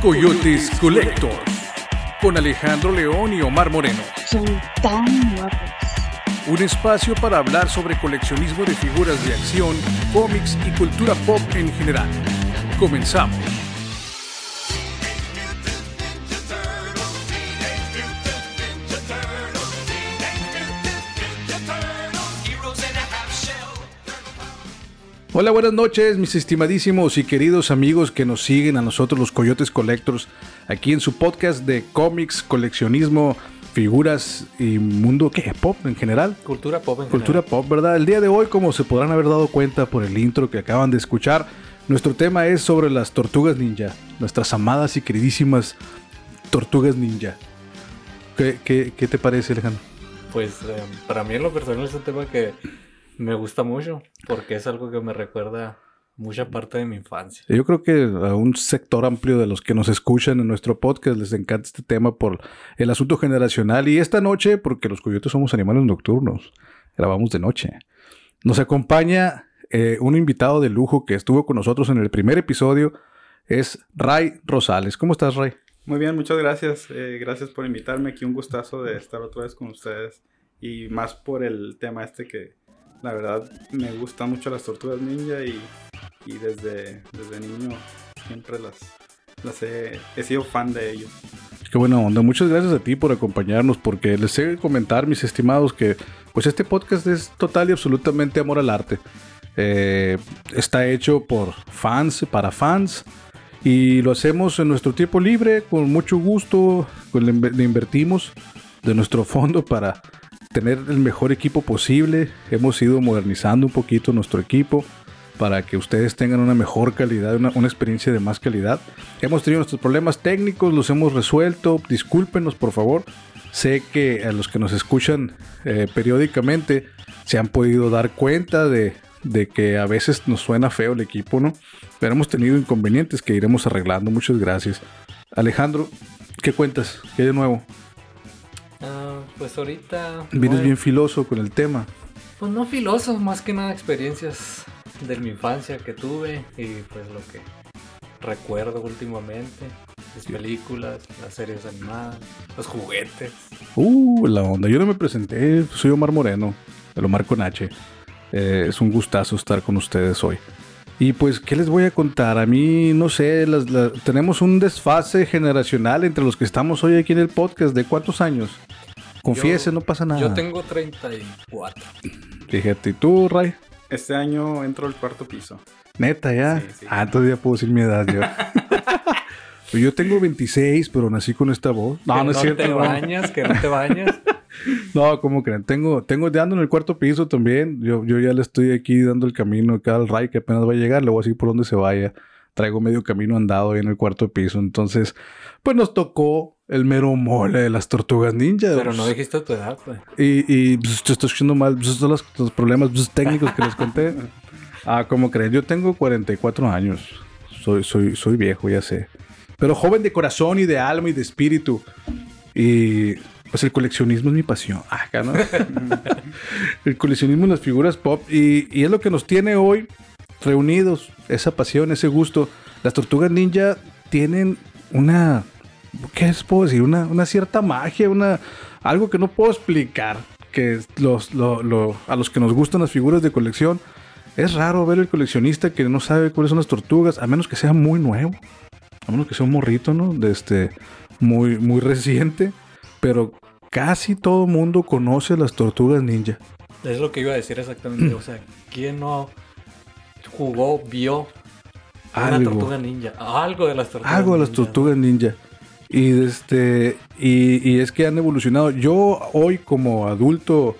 Coyotes Collector con Alejandro León y Omar Moreno. Son tan guapos. Un espacio para hablar sobre coleccionismo de figuras de acción, cómics y cultura pop en general. Comenzamos. Hola, buenas noches, mis estimadísimos y queridos amigos que nos siguen a nosotros los Coyotes Collectors aquí en su podcast de cómics, coleccionismo, figuras y mundo que pop en general. Cultura pop en Cultura pop, ¿verdad? El día de hoy, como se podrán haber dado cuenta por el intro que acaban de escuchar, nuestro tema es sobre las tortugas ninja, nuestras amadas y queridísimas tortugas ninja. ¿Qué, qué- qué te parece, Alejandro? Pues eh, para mí en lo personal es un tema que me gusta mucho porque es algo que me recuerda mucha parte de mi infancia. Yo creo que a un sector amplio de los que nos escuchan en nuestro podcast les encanta este tema por el asunto generacional. Y esta noche, porque los coyotes somos animales nocturnos, grabamos de noche. Nos acompaña eh, un invitado de lujo que estuvo con nosotros en el primer episodio. Es Ray Rosales. ¿Cómo estás, Ray? Muy bien, muchas gracias. Eh, gracias por invitarme aquí. Un gustazo de estar otra vez con ustedes. Y más por el tema este que la verdad me gustan mucho las tortugas ninja y, desde, desde niño siempre las, las he, sido fan de ellos. Qué buena onda. Muchas gracias a ti por acompañarnos, porque les he comentar, mis estimados, que pues este podcast es total y absolutamente amor al arte. Eh, está hecho por fans, para fans, y lo hacemos en nuestro tiempo libre, con mucho gusto, le invertimos de nuestro fondo para tener el mejor equipo posible. Hemos ido modernizando un poquito nuestro equipo para que ustedes tengan una mejor calidad, una, experiencia de más calidad. Hemos tenido nuestros problemas técnicos, los hemos resuelto. Discúlpenos, por favor. Sé que a los que nos escuchan eh, periódicamente se han podido dar cuenta de, de que a veces nos suena feo el equipo, ¿no? Pero hemos tenido inconvenientes que iremos arreglando. Muchas gracias. Alejandro, ¿qué cuentas? ¿Qué de nuevo? Ah, pues ahorita... Vienes bien filoso con el tema. Pues no filoso, más que nada experiencias de mi infancia que tuve y pues lo que recuerdo últimamente. Las películas, las series animadas, los juguetes. Uh, la onda. Yo no me presenté. Soy Omar Moreno, el Omar con H. Eh, es un gustazo estar con ustedes hoy. Y pues, ¿qué les voy a contar? A mí, no sé, las- la- tenemos un desfase generacional entre los que estamos hoy aquí en el podcast. ¿De cuántos años? Confiese, Yo- no pasa nada. Yo tengo 34. Fíjate, ¿y tú, Ray? Este año entro al cuarto piso. Neta, ya. Sí, sí. Ah, entonces ya puedo decir mi edad yo. Yo tengo 26, pero nací con esta voz. No, que no es cierto. te no. bañas, que no te bañas. No, ¿cómo creen? Tengo, tengo de ando en el cuarto piso también. Yo, yo ya le estoy aquí dando el camino acá al Ray que apenas va a llegar. Le voy a decir por dónde se vaya. Traigo medio camino andado ahí en el cuarto piso. Entonces, pues nos tocó el mero mole de las tortugas ninja. Pero no dijiste tu edad, pues. Y, y pues, te estoy escuchando mal. Pues, son los, los problemas pues, técnicos que les conté. Ah, ¿cómo creen? Yo tengo 44 años. Soy, soy, soy viejo, ya sé. Pero joven de corazón y de alma y de espíritu. Y pues el coleccionismo es mi pasión. Ah, acá, ¿no? el coleccionismo en las figuras pop. Y, y es lo que nos tiene hoy reunidos. Esa pasión, ese gusto. Las tortugas ninja tienen una... ¿Qué les puedo decir? Una, una cierta magia, una, algo que no puedo explicar. Que los, lo- lo- a los que nos gustan las figuras de colección, es raro ver el coleccionista que no sabe cuáles son las tortugas, a menos que sea muy nuevo. A menos que sea un morrito, ¿no? Este, muy, muy reciente. Pero casi todo mundo conoce las tortugas ninja. Es lo que iba a decir exactamente. O sea, ¿quién no jugó, vio una Algo. tortuga ninja? Algo de las tortugas Algo de las tortugas ninja. Y este. Y, y es que han evolucionado. Yo hoy, como adulto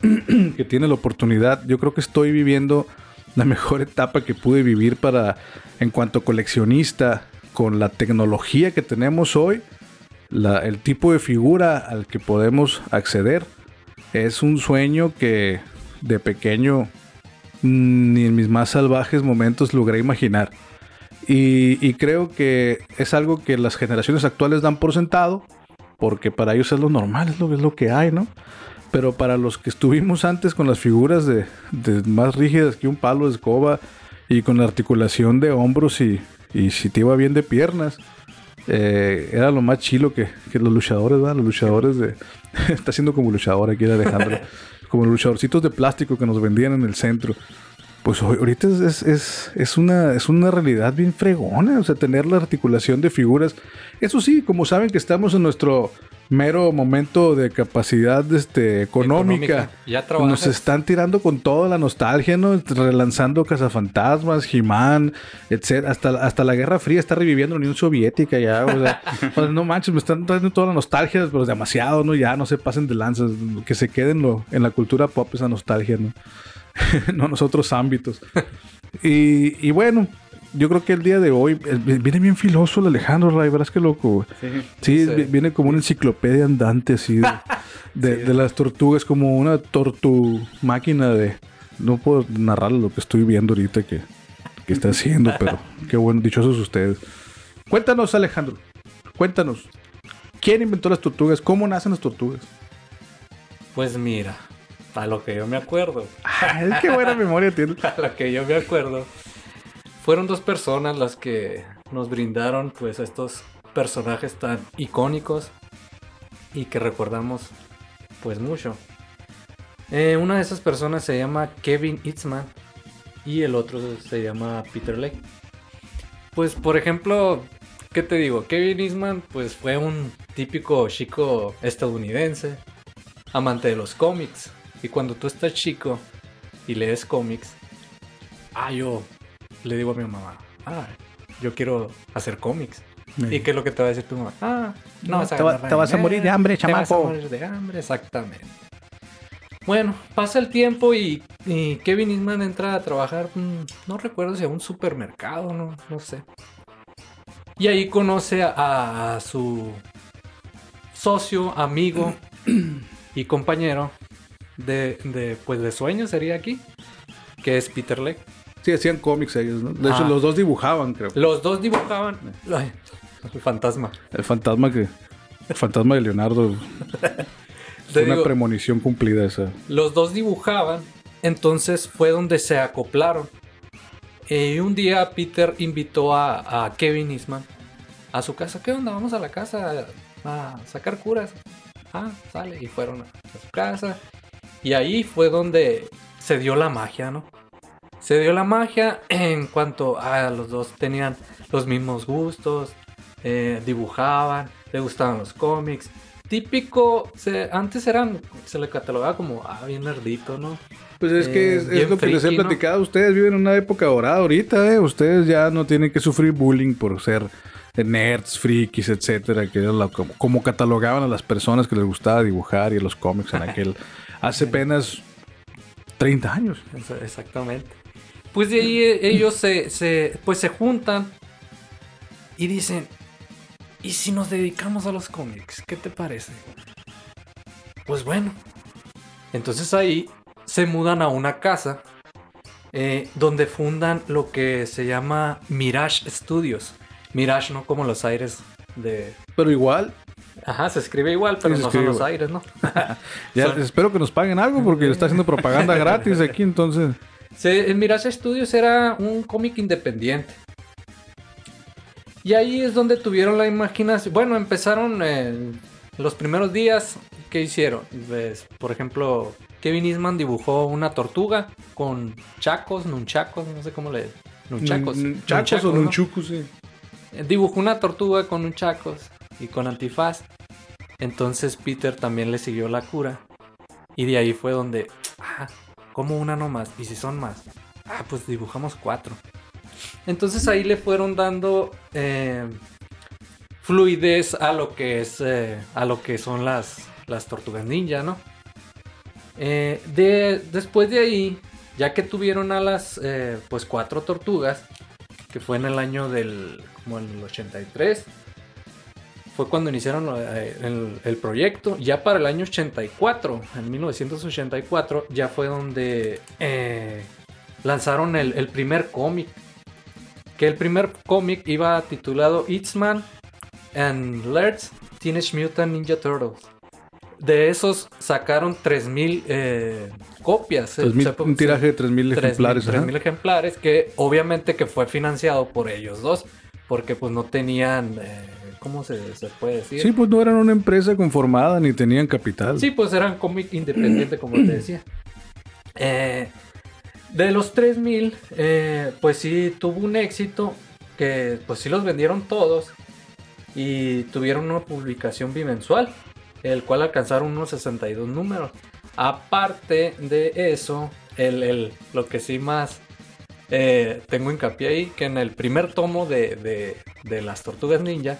que tiene la oportunidad, yo creo que estoy viviendo la mejor etapa que pude vivir para. En cuanto coleccionista, con la tecnología que tenemos hoy, el tipo de figura al que podemos acceder, es un sueño que de pequeño mm, ni en mis más salvajes momentos logré imaginar. Y, creo que es algo que las generaciones actuales dan por sentado, porque para ellos es lo normal, es lo, es lo que hay, ¿no? Pero para los que estuvimos antes con las figuras de más rígidas que un palo de escoba y con la articulación de hombros y, y si te iba bien de piernas, eh, era lo más chilo que, que los luchadores, ¿verdad? Los luchadores de... Está haciendo como luchador aquí Alejandro. como luchadorcitos de plástico que nos vendían en el centro. Pues hoy- ahorita es, es, es, es una, es una realidad bien fregona, o sea, tener la articulación de figuras. Eso sí, como saben que estamos en nuestro mero momento de capacidad este, económica, Económica. Ya pues nos están tirando con toda la nostalgia, ¿no? Relanzando Cazafantasmas, He-Man, etc. Hasta, hasta la Guerra Fría está reviviendo la Unión Soviética ya, o sea, pues, no manches, me están trayendo toda la nostalgia, pero demasiado, ¿no? Ya no se pasen de lanzas, que se queden lo, en la cultura pop esa nostalgia, ¿no? no en otros ámbitos. Y, y bueno, yo creo que el día de hoy viene bien filoso el Alejandro Ray, verás que loco. Sí. Sí, Sí. vi- viene como una enciclopedia andante así de, de- Sí. de las tortugas, como una tortu máquina de... No puedo narrar lo que estoy viendo ahorita que, que está haciendo, pero qué bueno, dichosos ustedes. Cuéntanos, Alejandro, cuéntanos. ¿Quién inventó las tortugas? ¿Cómo nacen las tortugas? Pues mira, a lo que yo me acuerdo, Ay, qué buena memoria tiene. a lo que yo me acuerdo, fueron dos personas las que nos brindaron pues estos personajes tan icónicos y que recordamos pues mucho. Eh, una de esas personas se llama Kevin Eastman y el otro se llama Peter Lake. Pues por ejemplo, ¿qué te digo? Kevin Eastman pues fue un típico chico estadounidense, amante de los cómics. Y cuando tú estás chico y lees cómics, ah, yo le digo a mi mamá, ah, yo quiero hacer cómics. ¿Y qué es lo que te va a decir tu mamá? Ah, no, vas a te va- ganar te vas a morir de hambre, te vas a chamaco. morir de hambre, exactamente. Bueno, pasa el tiempo y, y Kevin Eastman entra a trabajar, mm, no recuerdo si a un supermercado, no, no sé. Y ahí conoce a, a su socio, amigo y compañero de, de, pues de sueños sería aquí, que es Peter Lake. Sí, hacían cómics ellos, ¿no? De hecho, Ah. los dos dibujaban, creo. Los dos dibujaban ay, el fantasma. El fantasma que... El fantasma de Leonardo. Fue una digo, premonición cumplida esa. Los dos dibujaban, entonces fue donde se acoplaron. Y un día Peter invitó a, a Kevin Eastman a su casa. ¿Qué onda? Vamos a la casa a sacar curas. Ah, sale. Y fueron a, a su casa. Y ahí fue donde se dio la magia, ¿no? Se dio la magia en cuanto a los dos tenían los mismos gustos, eh, dibujaban, le gustaban los cómics. Típico, se- antes eran, se le catalogaba como, ah, bien nerdito, ¿no? Pues es que Eh, es, lo que les he friki, ¿no? platicado. Ustedes viven en una época dorada ahorita, ¿eh? Ustedes ya no tienen que sufrir bullying por ser nerds, frikis, etcétera, que era la- como, como catalogaban a las personas que les gustaba dibujar y los cómics en aquel... hace apenas 30 años. Exa- Exactamente. Pues de ahí eh, ellos se, se- pues se juntan y dicen, ¿y si nos dedicamos a los cómics? ¿Qué te parece? Pues bueno. Entonces ahí se mudan a una casa eh, donde fundan lo que se llama Mirage Studios. Mirage, no como los aires de... Pero igual, Ajá, se escribe igual, pero Sí, no son los aires, ¿no? ya Son- espero que nos paguen algo porque está haciendo propaganda gratis aquí, entonces... Se, Mirage Studios era un cómic independiente. Y ahí es donde tuvieron la imaginación. Bueno, empezaron en los primeros días. ¿Qué hicieron? Pues, por ejemplo, Kevin Eastman dibujó una tortuga con chacos, nunchacos, no sé cómo le. Nunchacos. Nun- Chacos o Nunchacos, ¿no? nunchucos, sí. Eh, Dibujó una tortuga con nunchacos y con antifaz. Entonces Peter también le siguió la cura. Y de ahí fue donde, ah, como una nomás. Y si son más, ah, pues dibujamos cuatro. Entonces ahí le fueron dando eh, fluidez a lo que es, eh, a lo que son las, las tortugas ninja, ¿no? Eh, de, después de ahí, ya que tuvieron a las, pues cuatro tortugas, que fue en el año del, como en el 83, fue cuando iniciaron eh, el, el proyecto. Ya para el año 84, en 1984, ya fue donde eh, lanzaron el, el primer cómic. Que el primer cómic iba titulado Eastman and Lairds Teenage Mutant Ninja Turtles. De esos sacaron 3000 eh, copias. Se puede- un tiraje de 3.000 ejemplares. ajá. 3000 ejemplares que obviamente que fue financiado por ellos dos porque pues no tenían eh, ¿cómo se, se puede decir? Sí, pues no eran una empresa conformada ni tenían capital. Sí, pues eran cómic independiente, como te decía. Eh, de los 3000, eh, pues sí tuvo un éxito que pues sí los vendieron todos y tuvieron una publicación bimensual, el cual alcanzaron unos 62 números. Aparte de eso, el, el- lo que sí más eh, tengo hincapié ahí, que en el primer tomo de, de- de las tortugas ninja,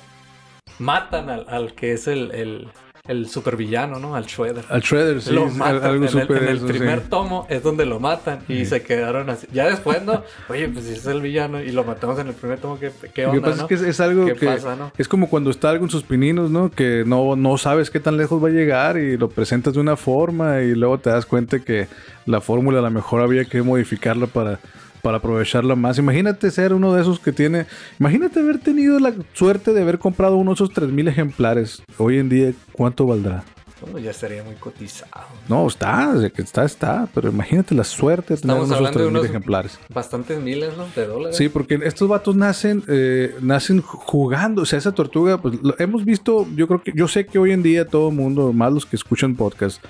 matan al, al que es el, el, el supervillano, ¿no? Al Shredder. Al Shredder, sí, lo matan. algo en, el, en el primer sí. tomo es donde lo matan y Sí. se quedaron así. Ya después, ¿no? Oye, pues si es el villano y lo matamos en el primer tomo, ¿qué, qué Lo que onda, pasa no? es que es, es algo ¿Qué que pasa, no? es como cuando está algo en sus pininos, ¿no? Que no, no sabes qué tan lejos va a llegar y lo presentas de una forma y luego te das cuenta que la fórmula a lo mejor había que modificarla para, para aprovecharla más. Imagínate ser uno de esos que tiene... Imagínate haber tenido la suerte de haber comprado uno de esos 3.000 ejemplares. Hoy en día, ¿cuánto valdrá? Bueno, ya sería muy cotizado. No, está, está, está, pero imagínate la suerte de tener uno de de 3.000 unos- ejemplares. Bastantes miles, ¿no? De dólares. Sí, porque estos vatos nacen, eh, nacen jugando. O sea, esa tortuga, pues lo hemos visto. Yo creo que, yo sé que hoy en día todo el mundo, más los que escuchan podcast,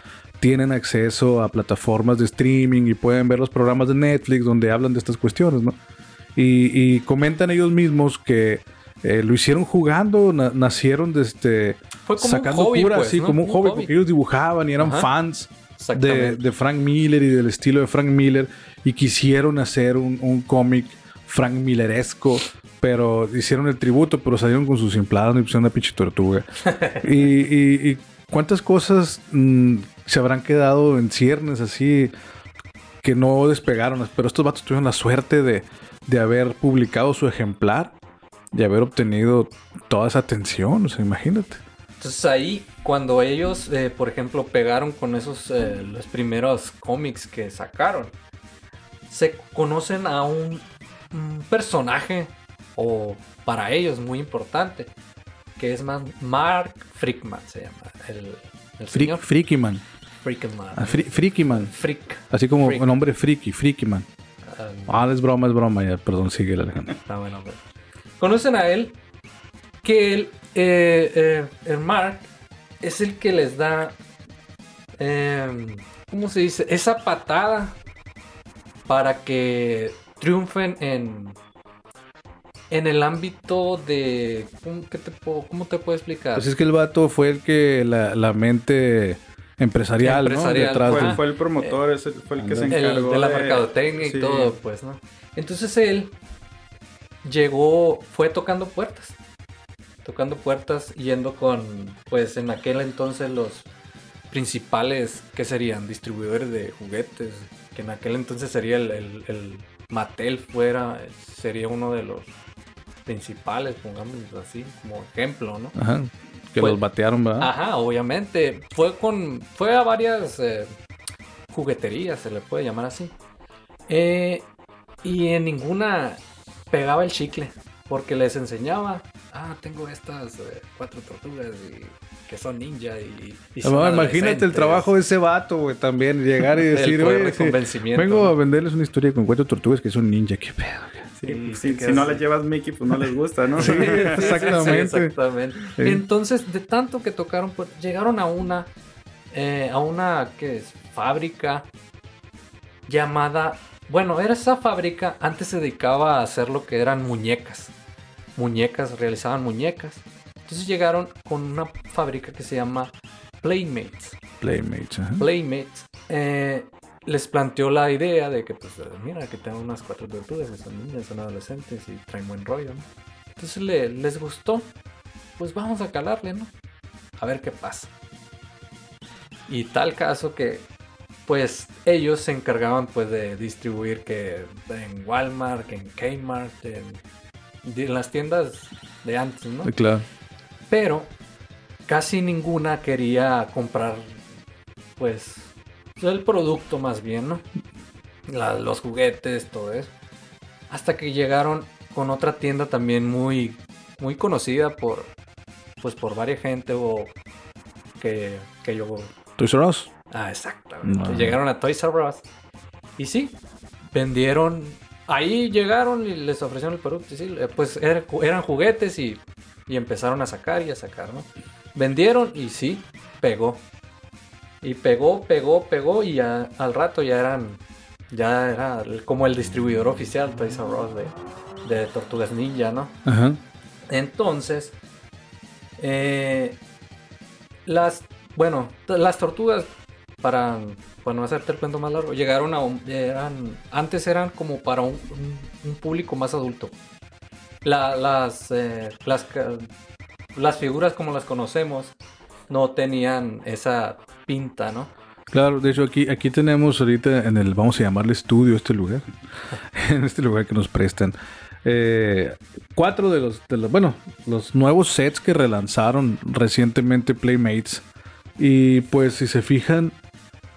tienen acceso a plataformas de streaming y pueden ver los programas de Netflix donde hablan de estas cuestiones, ¿no? Y, y comentan ellos mismos que eh, lo hicieron jugando, na- nacieron de este, Fue como sacando un hobby, cura, pues, así ¿no? como un, hobby, porque ellos dibujaban y eran Ajá. fans de, de Frank Miller y del estilo de Frank Miller y quisieron hacer un, un cómic Frank Milleresco, pero hicieron el tributo, pero salieron con sus implados y pusieron una pinche tortuga. y, y- y cuántas cosas mm, se habrán quedado en ciernes así que no despegaron, pero estos vatos tuvieron la suerte de, de haber publicado su ejemplar y haber obtenido toda esa atención, o sea, imagínate. Entonces ahí, cuando ellos, eh, por ejemplo, pegaron con esos, eh, los primeros cómics que sacaron, se conocen a un, un personaje, o para ellos muy importante, que es Mark Frickman, se llama. El, el señor Freaky Man. Frickman. Ah, Fri- Freaky Man. Frick. Así como Freak. hombre friki, Freaky Man. Ah, Ah, es broma, es broma. Ya, perdón, sigue Alejandro. Está bueno, hombre. Conocen a él, que él, eh, eh, el Mark, es el que les da, em, ¿cómo se dice? Esa patada para que triunfen en, en el ámbito de, ¿cómo, qué te puedo, cómo te puedo explicar? Pues es que el vato fue el que la, la mente empresarial, Empresarial, ¿no? Detrás Fue, de- fue el promotor, ese fue el que se el, encargó de la mercadotecnia sí. y todo, pues, ¿no? Entonces él llegó, fue tocando puertas. Tocando puertas, yendo con, pues en aquel entonces los principales, que serían? Distribuidores de juguetes, que en aquel entonces sería el, el, el Mattel fuera, sería uno de los principales, pongámoslo así, como ejemplo, ¿no? Ajá. Que Fue- los batearon, ¿verdad? Ajá, obviamente. Fue con. Fue a varias eh, jugueterías, se le puede llamar así. Eh, y en ninguna pegaba el chicle. Porque les enseñaba. Ah, tengo estas eh, cuatro tortugas y que son ninja y. y son No, imagínate el adolescentes". trabajo de ese vato, güey, también. Llegar y decir, oye, de vengo ¿no? a venderles una historia con cuatro tortugas que son ninja. ¿Qué pedo? güey? Sí, pues, si, no así. les llevas Mickey, pues no les gusta, ¿no? Sí, exactamente. exactamente. Entonces, de tanto que tocaron, pues, llegaron a una, eh, a una que es fábrica llamada, bueno, era esa fábrica, antes se dedicaba a hacer lo que eran muñecas, muñecas, realizaban muñecas. Entonces llegaron con una fábrica que se llama Playmates. Playmates, ajá. Playmates eh, les planteó la idea de que, pues, mira, que tengo unas cuatro que son niñas, son adolescentes y traen buen rollo, ¿no? Entonces le- les gustó, pues vamos a calarle, ¿no? A ver qué pasa. Y tal caso que, pues, ellos se encargaban, pues, de distribuir que en Walmart, que en Kmart, en, en las tiendas de antes, ¿no? Sí, claro. pero casi ninguna quería comprar pues el producto más bien, ¿no? La- los juguetes, todo eso. Hasta que llegaron con otra tienda también muy muy conocida por pues por varias gente o que, que yo Toys R Us. Ah, exactamente. No. Llegaron a Toys R Us. Y sí, vendieron. Ahí llegaron y les ofrecieron el producto. y sí, eh, pues era- eran juguetes y Y empezaron a sacar y a sacar, ¿no? Vendieron y sí, pegó. Y pegó, pegó, pegó y ya al rato ya eran, ya era como el distribuidor oficial Toys R Us de, de Tortugas Ninja, ¿no? Ajá. Entonces, eh, las, bueno, las tortugas, para, para no hacerte el cuento más largo, llegaron a un, eran, antes eran como para un, un- un público más adulto. La- las, eh, las, las figuras como las conocemos no tenían esa pinta, ¿no? Claro, de hecho aquí, aquí tenemos ahorita en el, vamos a llamarle estudio este lugar, en este lugar que nos prestan, eh, cuatro de los, de los, bueno, los nuevos sets que relanzaron recientemente Playmates. Y pues si se fijan,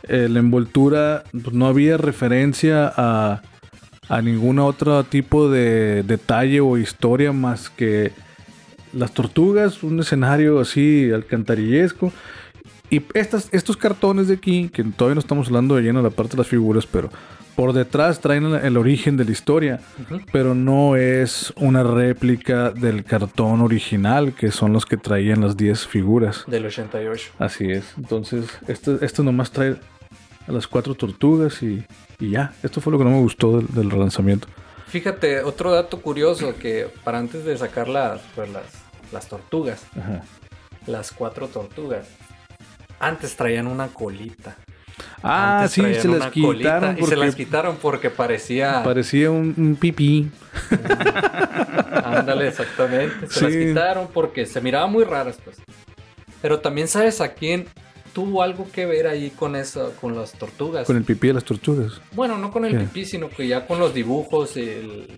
eh, la envoltura pues, no había referencia a, a ningún otro tipo de detalle o historia más que las tortugas, un escenario así alcantarillesco. Y estas, estos cartones de aquí, que todavía no estamos hablando de lleno de la parte de las figuras, pero por detrás traen el, origen de la historia, pero no es una réplica del cartón original, que son los que traían las 10 figuras. Del 88. Así es. Entonces, esto, esto nomás trae a las cuatro tortugas y, y ya. Esto fue lo que no me gustó del, del relanzamiento. Fíjate, otro dato curioso que para antes de sacar las, pues, las, las tortugas, Ajá. las cuatro tortugas, antes traían una colita. Ah, Antes sí, se las quitaron Y se porque las quitaron porque parecía... parecía un, un pipí. Ándale, exactamente. Se las quitaron porque se miraban muy raras, pues. Pero también sabes a quién tuvo algo que ver ahí con eso, con las tortugas. Con el pipí de las tortugas. Bueno, no con el ¿Qué? pipí, sino que ya con los dibujos, el...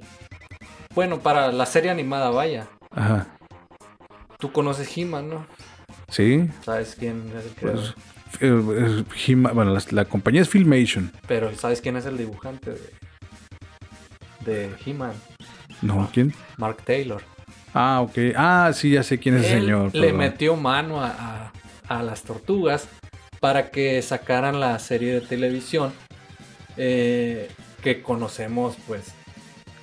Bueno, para la serie animada, vaya. Ajá. Tú conoces He-Man, ¿no? Sí. ¿Sabes quién es el creador? Pues, eh, bueno, la, la compañía es Filmation. Pero ¿sabes quién es el dibujante de, de He-Man? No, ¿quién? Mark Taylor. Ah, ok. Ah, sí, ya sé quién es el señor. le perdón. metió mano a, a- a las tortugas para que sacaran la serie de televisión eh, que conocemos, pues,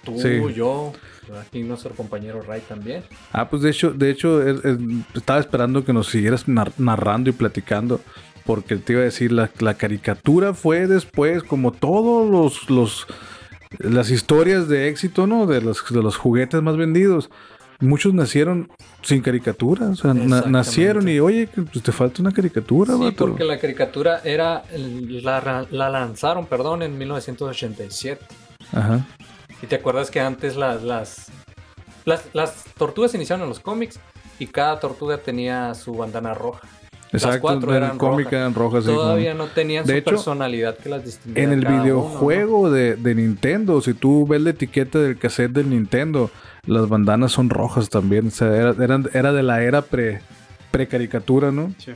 tú, Sí. yo, aquí nuestro compañero Ray también. Ah, pues de hecho, de hecho, es- es- estaba esperando que nos siguieras nar- narrando y platicando. Porque te iba a decir, la, la caricatura fue después, como todos los, los las historias de éxito, ¿no? De los, de los juguetes más vendidos. Muchos nacieron sin caricatura. O sea, na- nacieron y, oye, pues, te falta una caricatura, Sí, vato". porque la caricatura era la, la lanzaron, perdón, en 1987. Ajá. Y te acuerdas que antes las, las, las, las tortugas iniciaron en los cómics y cada tortuga tenía su bandana roja. Exacto. cuatro en el eran cómic rojas. eran rojas. Todavía como- no tenían De su hecho, personalidad que las distinguía. En el cada uno, ¿no? videojuego de, de Nintendo, si tú ves la etiqueta del cassette del Nintendo, las bandanas son rojas también. O sea, era, eran- era de la era pre, pre-caricatura, ¿no? Sí.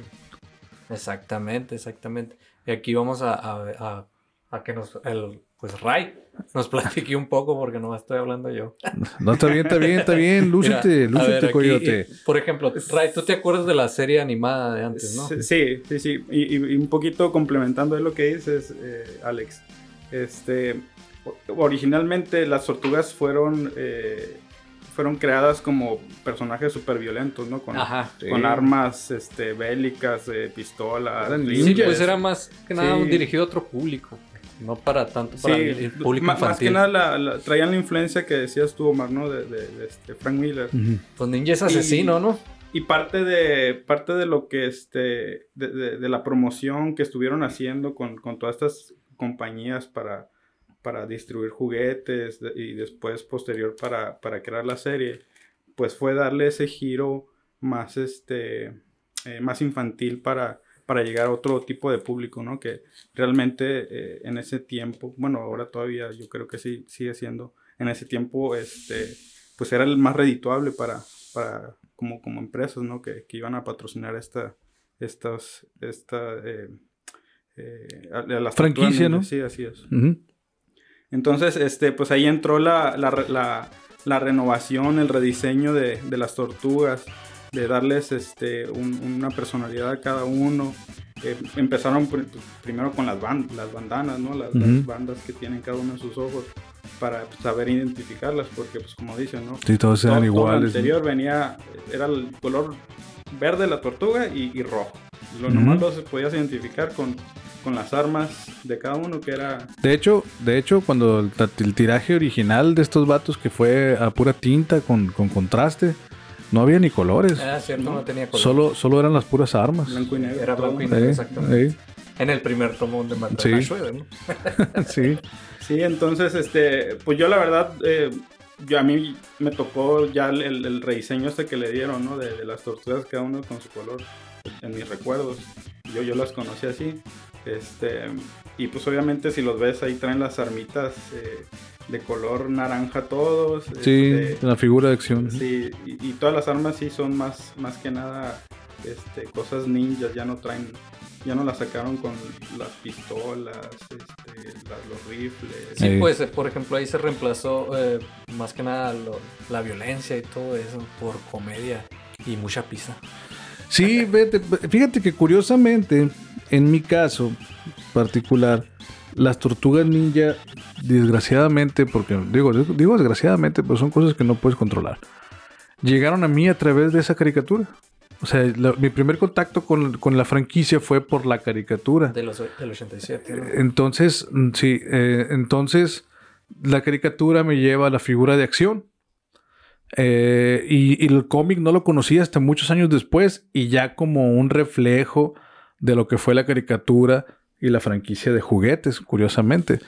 Exactamente, exactamente. Y aquí vamos a, a, a- a que nos, el, pues Ray nos platique un poco porque no estoy hablando yo. No, está bien, está bien, está bien. Lúcete, Mira, lúcete, ver, aquí, coyote. eh, por ejemplo, Ray, tú te acuerdas de la serie animada de antes, ¿no? Sí, Sí, sí. Y, y- y un poquito complementando de lo que dices, eh, Alex. Este, originalmente las tortugas fueron, eh, fueron creadas como personajes súper violentos, ¿no? Con, Ajá. con armas este, bélicas, eh, pistolas. Sí, pues era más que nada Sí. un dirigido a otro público. No para tanto para Sí, el público más, infantil. que nada la- la- traían la influencia que decías tú, Omar, ¿no? De, de- de este Frank Miller. Ujú. Pues Ninja es asesino, ¿no? Y parte de, parte de lo que este, de, de- de la promoción que estuvieron haciendo con, con todas estas compañías para, para distribuir juguetes de- y después posterior para, para crear la serie, pues fue darle ese giro más, este, eh, más infantil para, para llegar a otro tipo de público, ¿no? Que realmente eh, en ese tiempo, bueno, ahora todavía yo creo que sí sigue siendo, en ese tiempo, este, pues era el más redituable para, para como, como empresas, ¿no? Que, que iban a patrocinar esta, estas, esta, eh, eh, a- a las Franquicia. ¿no? Sí, así es. Entonces, este, pues ahí entró la, la- la renovación, el rediseño de, de las tortugas, de darles este, un- una personalidad a cada uno. Eh, empezaron pr- primero con las, ban- las bandanas, ¿no? Las, las Ujú. bandas que tienen cada uno en sus ojos. para saber identificarlas, porque pues como dicen, ¿no? Sí, todos eran Todo- todo lo iguales. anterior venía, era el color verde de la tortuga y, y rojo. Lo Ujú. nomás los podías identificar con, con las armas de cada uno, que era De hecho, de hecho, cuando el, el tiraje original de estos vatos que fue a pura tinta con, con contraste, no había ni colores. Ah, cierto, no, tenía color. Solo, solo eran las puras armas. blanco y negro. Era blanco y negro. Exactamente. En el primer tomo de Matar Sí. ¿no? sí. Sí, entonces, este, pues yo la verdad, eh, yo a mí me tocó ya el, el- el rediseño este que le dieron, ¿no? De, de las tortugas, cada uno con su color, en mis recuerdos. Yo, yo las conocí así. Este, y pues obviamente si los ves ahí traen las armitas eh, de color naranja todos. Sí, este, la figura de acción. Sí, y, y todas las armas sí son más, más que nada este, cosas ninjas, ya no traen, ya no las sacaron con las pistolas, este, los rifles. Sí, Eh. pues, eh, por ejemplo, ahí se reemplazó eh, más que nada lo- la violencia y todo eso por comedia y mucha pizza. Sí, vete, fíjate que curiosamente, en mi caso particular, las tortugas ninja, desgraciadamente, porque digo, digo desgraciadamente, pues son cosas que no puedes controlar, llegaron a mí a través de esa caricatura. O sea, la- mi primer contacto con, con la franquicia fue por la caricatura. De los, del 87. ¿no? Entonces, mm, sí, eh, entonces la caricatura me lleva a la figura de acción. Eh, y, y el cómic no lo conocí hasta muchos años después y ya como un reflejo de lo que fue la caricatura y la franquicia de juguetes, curiosamente.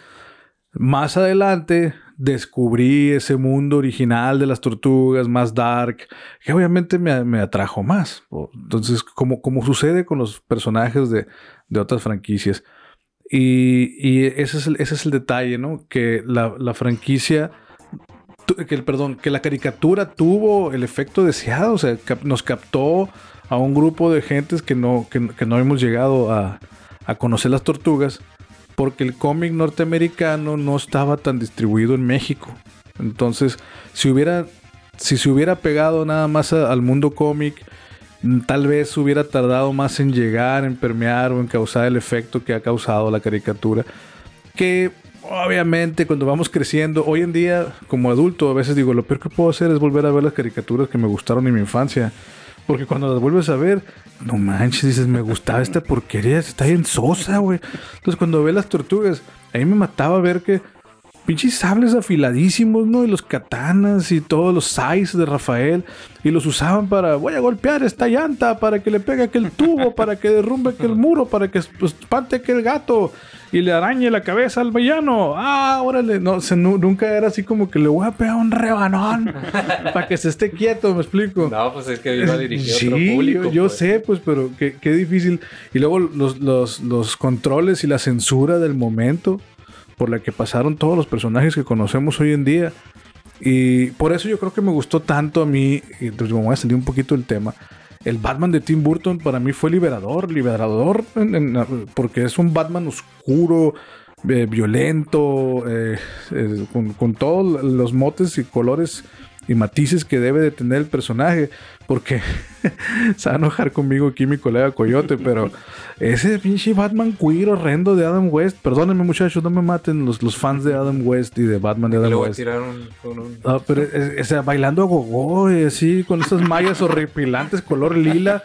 Más adelante descubrí ese mundo original de las tortugas, más dark, que obviamente me, me atrajo más. Entonces, como, como sucede con los personajes de, de otras franquicias. Y, y ese, es el, ese es el detalle, ¿no? Que la, la franquicia, que el, perdón, que la caricatura tuvo el efecto deseado, o sea, nos captó a un grupo de gentes que no, que, que no hemos llegado a, a conocer las tortugas, porque el cómic norteamericano no estaba tan distribuido en México. Entonces, si hubiera, si se hubiera pegado nada más al mundo cómic, mm, tal vez hubiera tardado más en llegar, en permear o en causar el efecto que ha causado la caricatura. Que obviamente cuando vamos creciendo, hoy en día como adulto a veces digo, lo peor que puedo hacer es volver a ver las caricaturas que me gustaron en mi infancia. Porque cuando las vuelves a ver, no manches, dices, me gustaba esta porquería, está bien sosa, güey. Entonces cuando ve las tortugas, a mí me mataba ver que pinches sables afiladísimos, ¿no? Y los katanas y todos los sais de Rafael. Y los usaban para, voy a golpear esta llanta, para que le pegue aquel tubo, para que derrumbe aquel muro, para que espante aquel gato y le arañe la cabeza al villano. Ah, órale. No, nunca era así como que le voy a pegar un rebanón para que se esté quieto, me explico. No, pues es que iba dirigido a otro Sí, público. yo, yo pues. sé, pues, pero qué, qué difícil. Y luego los, los, los controles y la censura del momento por la que pasaron todos los personajes que conocemos hoy en día. Y por eso yo creo que me gustó tanto a mí, y pues me voy a salir un poquito del tema. El Batman de Tim Burton para mí fue liberador, liberador, porque es un Batman oscuro, eh, violento, eh, eh, con, con todos los motes y colores y matices que debe de tener el personaje. Porque se va a enojar conmigo aquí mi colega Coyote, pero ese pinche Batman queer horrendo de Adam West, perdónenme muchachos, no me maten los, los fans de Adam West y de Batman de Adam West. tiraron con un... Ah, pero, o sea, bailando a gogo, y así, con esas mallas horripilantes color lila.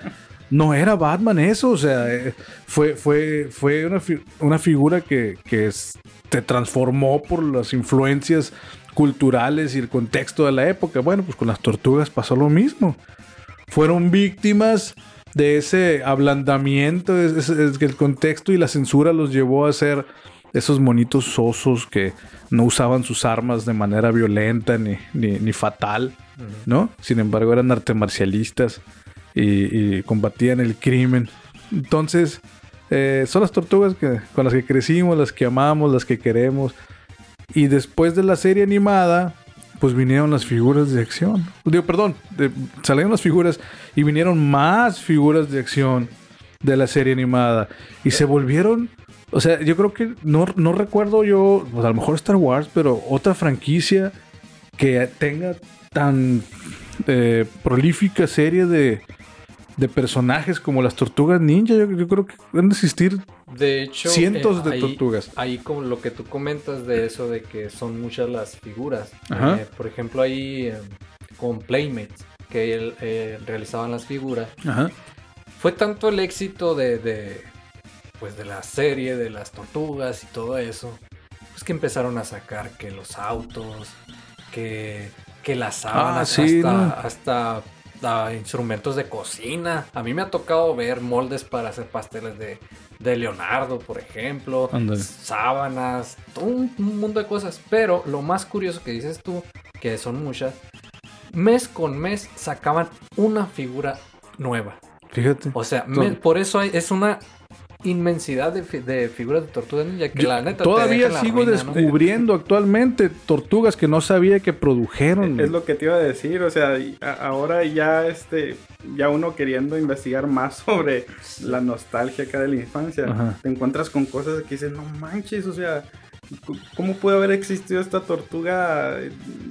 No era Batman eso, o sea, eh, fue, fue, fue una, fi- una figura que, que es- te transformó por las influencias culturales y el contexto de la época. Bueno, pues con las tortugas pasó lo mismo. Fueron víctimas de ese ablandamiento, es, que el contexto y la censura los llevó a ser esos monitos sosos que no usaban sus armas de manera violenta ni, ni, ni fatal, ¿no? Sin embargo, eran arte marcialistas y, y combatían el crimen. Entonces, eh, son las tortugas que, con las que crecimos, las que amamos, las que queremos. Y después de la serie animada, pues vinieron las figuras de acción. Digo, perdón, salieron las figuras y vinieron más figuras de acción de la serie animada. Y se volvieron, o sea, yo creo que no, no recuerdo yo, pues a lo mejor Star Wars, pero otra franquicia que tenga tan eh, prolífica serie de, de personajes como las tortugas ninja. Yo, yo creo que van a existir De hecho, cientos eh, de ahí- tortugas. Ahí como lo que tú comentas de eso de que son muchas las figuras. Ajá. Eh, por ejemplo, ahí eh, con Playmates, que él, realizaban las figuras. Ajá. Fue tanto el éxito de, de, pues de la serie, de las tortugas y todo eso, pues que empezaron a sacar que los autos, que, que las sábanas, Ah, sí, hasta, ¿no? hasta instrumentos de cocina. A mí me ha tocado ver moldes para hacer pasteles de, de Leonardo, por ejemplo, Ándale. sábanas, todo un, un mundo de cosas. Pero lo más curioso que dices tú, que son muchas, mes con mes sacaban una figura nueva. Fíjate. O sea, me- por eso hay- es una inmensidad de, fi- de figuras de tortuga ninja que Yo la neta todavía sigo ruina, ¿no? descubriendo actualmente tortugas que no sabía que produjeron. Es lo que te iba a decir, o sea, ahora ya este, ya uno queriendo investigar más sobre la nostalgia acá de la infancia, Ajá. te encuentras con cosas que dices, no manches, o sea, ¿cómo puede haber existido esta tortuga,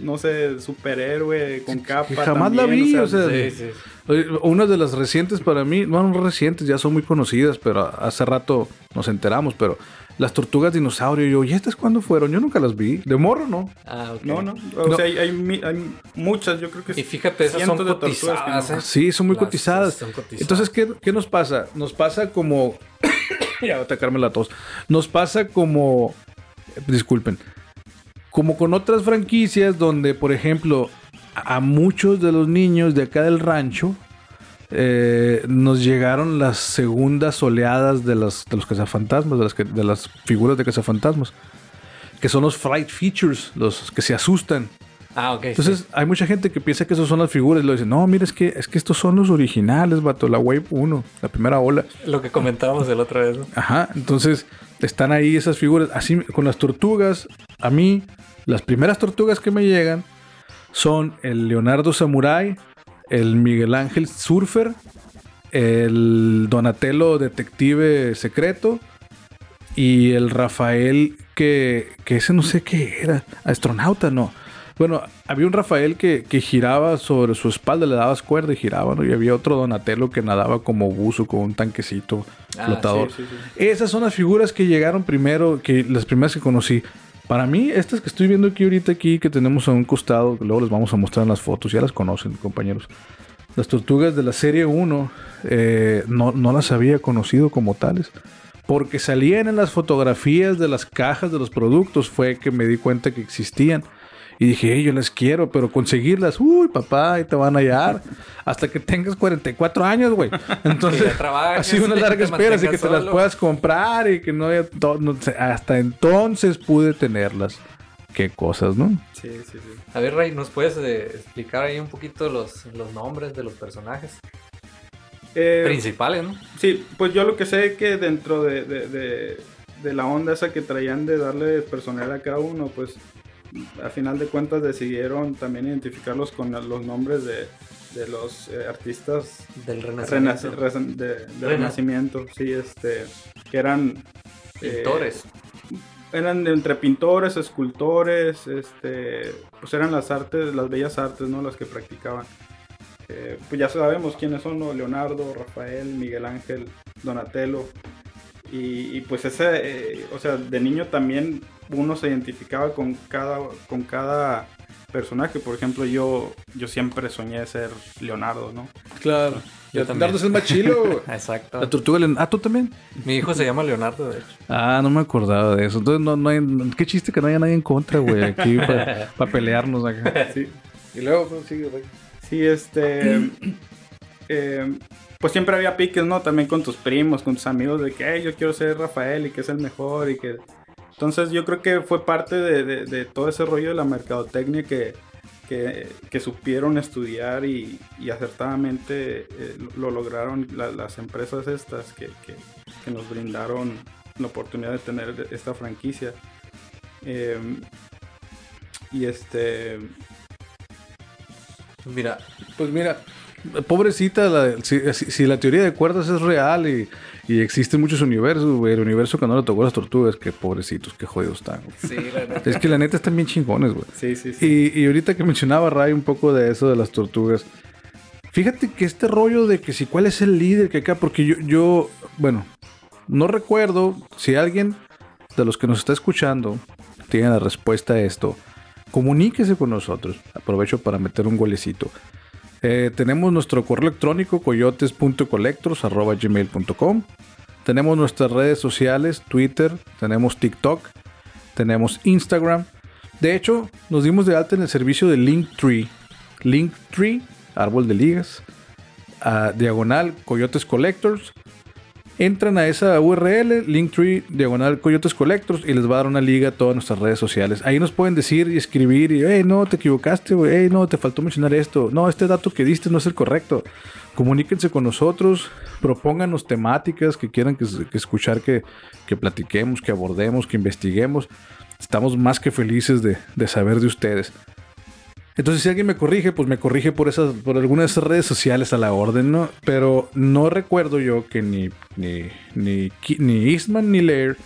no sé, superhéroe con capa? jamás la vi, o sea, Sí, sí. Oye, Una de las recientes para mí, no, no recientes, ya son muy conocidas, pero hace rato nos enteramos, pero las tortugas dinosaurio, yo, ¿y estas cuándo fueron? Yo nunca las vi. De morro, ¿no? Ah, ok. No, no, o No. sea, hay, hay muchas, yo creo que Y fíjate, esas son cotizadas, no. ¿eh? Sí, son muy Las- cotizadas. son cotizadas. Entonces, ¿qué, qué nos pasa? Nos pasa como... ya a atacarme la tos. Nos pasa como... eh, Disculpen. Como con otras franquicias donde, por ejemplo, a muchos de los niños de acá del rancho eh, nos llegaron las segundas oleadas de, las, de los cazafantasmas, de las, de las figuras de cazafantasmas. Que son los fright features, los que se asustan. Ah, ok. Entonces, sí. hay mucha gente que piensa que esos son las figuras y lo dicen, no, mira, es que, es que estos son los originales, vato, la Wave 1, la primera ola. Lo que comentábamos el otra vez, ¿no? Ajá, entonces están ahí esas figuras. Así con las tortugas, a mí, las primeras tortugas que me llegan son el Leonardo Samurai, el Miguel Ángel Surfer, el Donatello Detective Secreto y el Rafael que, que ese no sé qué era, astronauta, no. Bueno, había un Rafael que, que giraba sobre su espalda, le dabas cuerda y giraba, ¿no? Y había otro Donatello que nadaba como buzo con un tanquecito Ah, flotador. sí, sí, sí. Esas son las figuras que llegaron primero, que las primeras que conocí. Para mí, estas que estoy viendo aquí ahorita aquí, que tenemos a un costado, que luego les vamos a mostrar en las fotos, ya las conocen, compañeros. Las tortugas de la serie 1 eh, no, no las había conocido como tales. Porque salían en las fotografías de las cajas de los productos, fue que me di cuenta que existían. Y dije, "Ey, yo las quiero, pero conseguirlas, uy, papá, ahí te van a hallar. Hasta que tengas 44 años, güey. Entonces, trabajes, así una que larga te espera, así que te las puedas comprar y que no haya. no hasta entonces pude tenerlas. Qué cosas, ¿no? Sí, sí, sí. A ver, Ray, ¿nos puedes eh, explicar ahí un poquito los, los nombres de los personajes Eh, principales, no? Sí, pues yo lo que sé es que dentro de, de- de- de la onda esa que traían de darle personalidad a cada uno, pues a final de cuentas decidieron también identificarlos con los nombres de, de los eh, artistas Del renaci- Renacimiento. de, de Rena- renacimiento, sí, este, que eran eh, Pintores. eran entre pintores, escultores, este, pues eran las artes, las bellas artes, ¿no? Las que practicaban. Eh, pues ya sabemos quiénes son, ¿no? Leonardo, Rafael, Miguel Ángel, Donatello. Y, y pues ese, eh, o sea, de niño también uno se identificaba con cada, con cada personaje. Por ejemplo, yo, yo siempre soñé ser Leonardo, ¿no? Claro. Yo también. Leonardo es el más chilo. Exacto. La tortuga Ah, tú también. Mi hijo se llama Leonardo, de hecho. Ah, no me acordaba de eso. Entonces, no, no hay. Qué chiste que no haya nadie en contra, güey, aquí para pelearnos acá. Sí. Y luego, pues, sigue, güey. Sí, este. eh, pues siempre había piques, ¿no? También con tus primos, con tus amigos, de que "Hey, yo quiero ser Rafael y que es el mejor y que. Entonces yo creo que fue parte de, todo ese rollo de la mercadotecnia que, que, supieron estudiar y, acertadamente eh, lo lograron la- las empresas estas que, que- nos brindaron la oportunidad de tener esta franquicia. Eh, y este. Mira, Pues mira, pobrecita, la- si, si- si la teoría de cuerdas es real y, y existen muchos universos, güey, el universo que no le tocó las tortugas, que pobrecitos, qué jodidos están. sí. Es que la neta están bien chingones, güey. Sí, sí, sí. Y, y ahorita que mencionaba Ray un poco de eso de las tortugas, Fíjate que este rollo de que si cuál es el líder que acá, porque yo, yo, bueno, no recuerdo si alguien de los que nos está escuchando tiene la respuesta a esto, comuníquese con nosotros. Aprovecho para meter un golecito. Eh, tenemos nuestro correo electrónico coyotes.colectros.gmail.com Tenemos nuestras redes sociales, Twitter, tenemos TikTok, tenemos Instagram. De hecho, nos dimos de alta en el servicio de Linktree. Linktree, árbol de ligas, a diagonal Coyotes Collectors. Entran a esa URL, Linktree, diagonal Coyotes Collectors, y les va a dar una liga a todas nuestras redes sociales. Ahí nos pueden decir y escribir, hey, no, te equivocaste, hey, no, te faltó mencionar esto, no, este dato que diste no es el correcto. Comuníquense con nosotros, propónganos temáticas que quieran que escuchar, que, que platiquemos, que abordemos, que investiguemos. Estamos más que felices de, de saber de ustedes. Entonces, si alguien me corrige, pues me corrige por esas, por algunas de redes sociales a la orden, ¿no? Pero no recuerdo yo que ni, ni, ni, Eastman ni Lair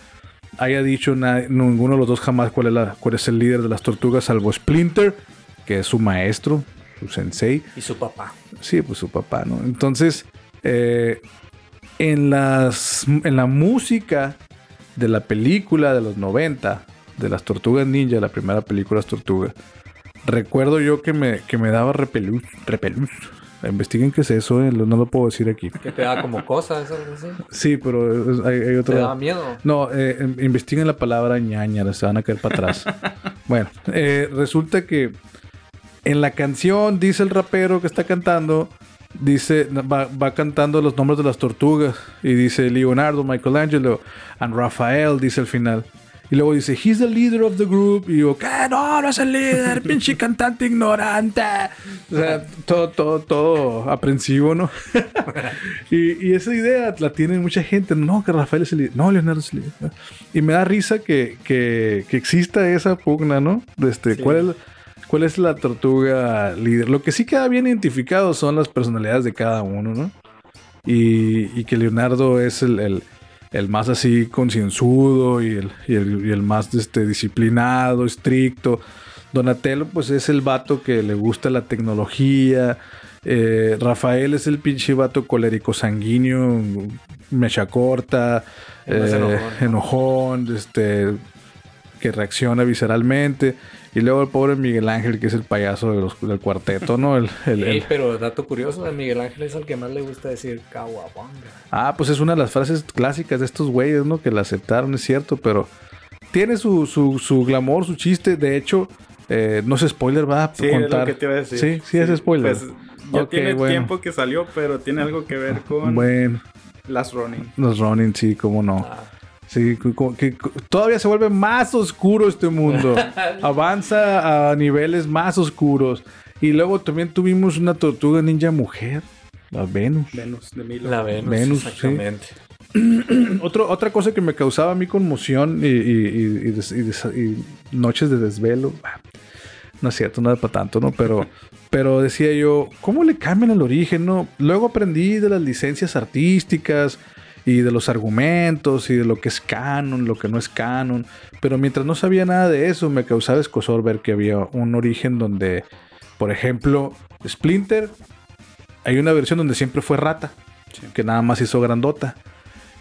haya dicho ninguno de los dos jamás cuál es, la, cuál es el líder de las tortugas, salvo Splinter, que es su maestro, su sensei. Y su papá. Sí, pues su papá, ¿no? Entonces, eh, en, las, en la música de la película de los 90, de las Tortugas Ninja, la primera película Las Tortugas, recuerdo yo que me, que me daba repelús. repelús. Investiguen qué es eso, eh, no lo puedo decir aquí. Que te da como algo así. Sí, pero es- hay, hay Te da miedo. No, eh, em- investiguen la palabra ñañara, se van a caer para atrás. bueno, eh, resulta que en la canción dice el rapero que está cantando, dice, va, va cantando los nombres de las tortugas y dice Leonardo, Michelangelo, and Rafael, dice al final. Y luego dice, he's the leader of the group. Y digo, ¿qué? No, no es el líder, pinche cantante ignorante. O sea, todo, todo, todo aprensivo, ¿no? y, y esa idea la tiene mucha gente. No, que Rafael es el líder. No, Leonardo es el líder. Y me da risa que, que, que exista esa pugna, ¿no? Este, Sí. ¿cuál, es, ¿Cuál es la tortuga líder? Lo que sí queda bien identificado son las personalidades de cada uno, ¿no? Y, y que Leonardo es el, el- el más así concienzudo y el, y el, y el más este, disciplinado, estricto. Donatello, pues es el vato que le gusta la tecnología. Eh, Rafael es el pinche vato colérico sanguíneo, mecha corta, eh, enojón, ¿no? enojón, este, que reacciona visceralmente. Y luego el pobre Miguel Ángel, que es el payaso de los- del cuarteto, ¿no? El, el- el- pero dato curioso, a Miguel Ángel es al que más le gusta decir caguabanga. Ah, pues es una de las frases clásicas de estos güeyes, ¿no? Que la aceptaron, es cierto, pero tiene su, su, su glamour, su chiste. De hecho, eh, no es spoiler, va a Sí, es contar. lo que te iba a decir. Sí, sí, es spoiler. Pues ya tiene bueno. tiempo que salió, pero tiene algo que ver con Bueno, Last Running. los Ronin, sí, cómo no. Ah, Sí, que todavía se vuelve más oscuro este mundo. Avanza a niveles más oscuros. Y luego también tuvimos una tortuga ninja mujer, la Venus. Venus de Milo. la Venus, Venus, sí. exactamente. Otro- otra cosa que me causaba a mí conmoción y, y- y- y des- y des- y noches de desvelo. No es cierto, era para tanto, ¿no? Pero, pero decía yo, ¿cómo le cambian el origen, no? Luego aprendí de las licencias artísticas y de los argumentos y de lo que es canon, lo que no es canon. Pero mientras no sabía nada de eso, me causaba escosor ver que había un origen donde, por ejemplo, Splinter, hay una versión donde siempre fue rata, Sí. que nada más hizo grandota.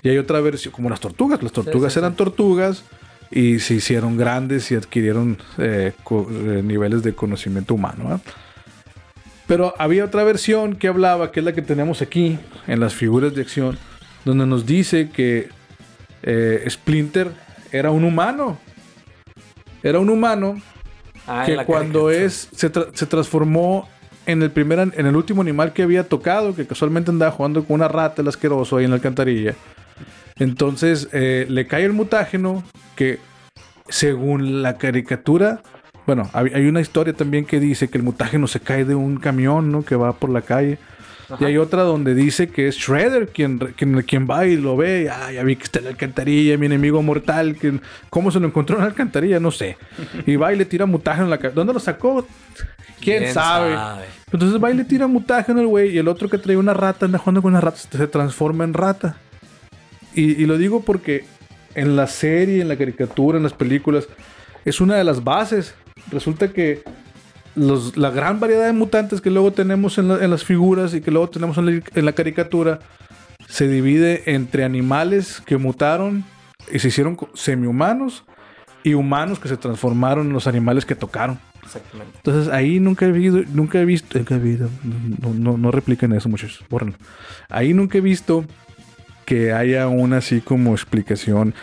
Y hay otra versión, como las tortugas. Las tortugas sí, eran tortugas y se hicieron grandes y adquirieron eh, eh, niveles de conocimiento humano. ¿verdad? Pero había otra versión que hablaba, que es la que tenemos aquí en las figuras de acción, donde nos dice que eh, Splinter era un humano. Era un humano Ah, que cuando caricatura. es se, tra- se transformó en el primer en el último animal que había tocado que casualmente andaba jugando con una rata el asqueroso ahí en la alcantarilla entonces eh, le cae el mutágeno que según la caricatura bueno hay, hay una historia también que dice que el mutágeno se cae de un camión no que va por la calle y hay otra donde dice que es Shredder quien, quien, quien va y lo ve. "Ah, ya vi que está en la alcantarilla, mi enemigo mortal. Que, ¿Cómo se lo encontró en la alcantarilla? No sé. Y va y le tira mutágeno en la cabeza. ¿Dónde lo sacó? ¿Quién, sabe? Entonces va y le tira mutágeno al güey. Y el otro que trae una rata, anda jugando con una rata, se transforma en rata. Y, y lo digo porque en la serie, en la caricatura, en las películas, es una de las bases. Resulta que los- la gran variedad de mutantes que luego tenemos en, la- en las figuras y que luego tenemos en la, en la caricatura se divide entre animales que mutaron y se hicieron semi-humanos y humanos que se transformaron en los animales que tocaron. Exactamente. Entonces ahí nunca he visto, nunca he visto, nunca he visto- no, no, no repliquen eso muchachos, bórrenlo. Ahí nunca he visto que haya una así como explicación,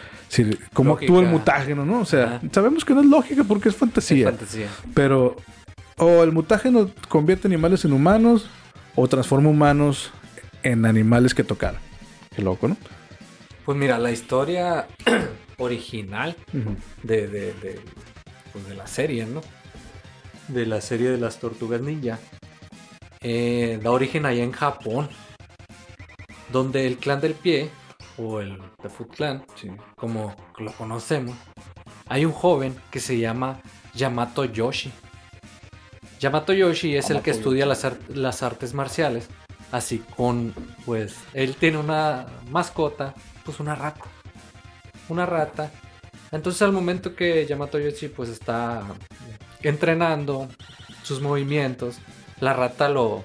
Lógica. actúa el mutágeno, ¿no? O sea, sabemos que no es lógica porque es Sí, fantasía, fantasía. pero o el mutágeno convierte animales en humanos o transforma humanos en animales que tocaron. Qué loco, ¿no? Pues mira, la historia original de, de, de, pues, de la serie, ¿no? De la serie de las tortugas ninja. eh, da origen allá en Japón. Donde el clan del pie, o el The Foot Clan, Sí. como lo conocemos, hay un joven que se llama Yamato Yoshi. Yamato Yoshi es el que estudia las, ar- las artes marciales. Así con, pues, él tiene una mascota, pues una rata. Una rata. Entonces al momento que Yamato Yoshi pues está entrenando sus movimientos, la rata lo,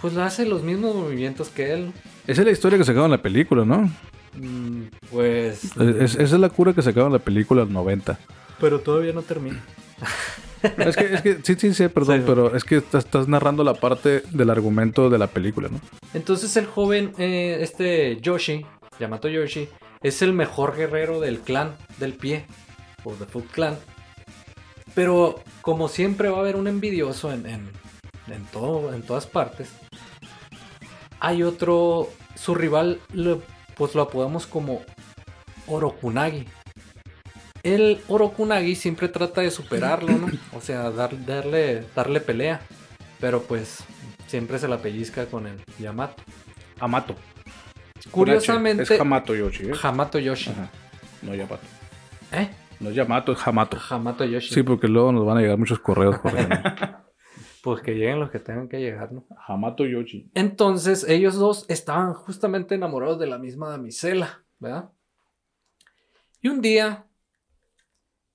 pues le hace los mismos movimientos que él. Esa es la historia que sacaron en la película, ¿no? Mm, Pues, Es- esa es la cura que sacaron en la película del 90. pero todavía no termina. Es que, es que sí, sí, sí, perdón, Sí. pero es que estás, estás narrando la parte del argumento de la película, ¿no? Entonces el joven, eh, este Yoshi, Yamato Yoshi, es el mejor guerrero del clan del pie, o The Foot Clan. Pero como siempre va a haber un envidioso en, en, en todo, en todas partes, hay otro, su rival, lo- pues lo apodamos como Orokunagi. El Orokunagi siempre trata de superarlo, ¿no? O sea, dar- darle, darle pelea. Pero pues siempre se la pellizca con el Yamato. Amato. Curiosamente, Es Hamato Yoshi, ¿eh? Hamato Yoshi. Ajá. No Yamato. ¿Eh? No es Yamato, es Hamato. Hamato Yoshi. Sí, porque luego nos van a llegar muchos correos por. Pues que lleguen los que tengan que llegar, ¿no? Hamato Yoshi. Entonces, ellos dos estaban justamente enamorados de la misma damisela, ¿verdad? Y un día,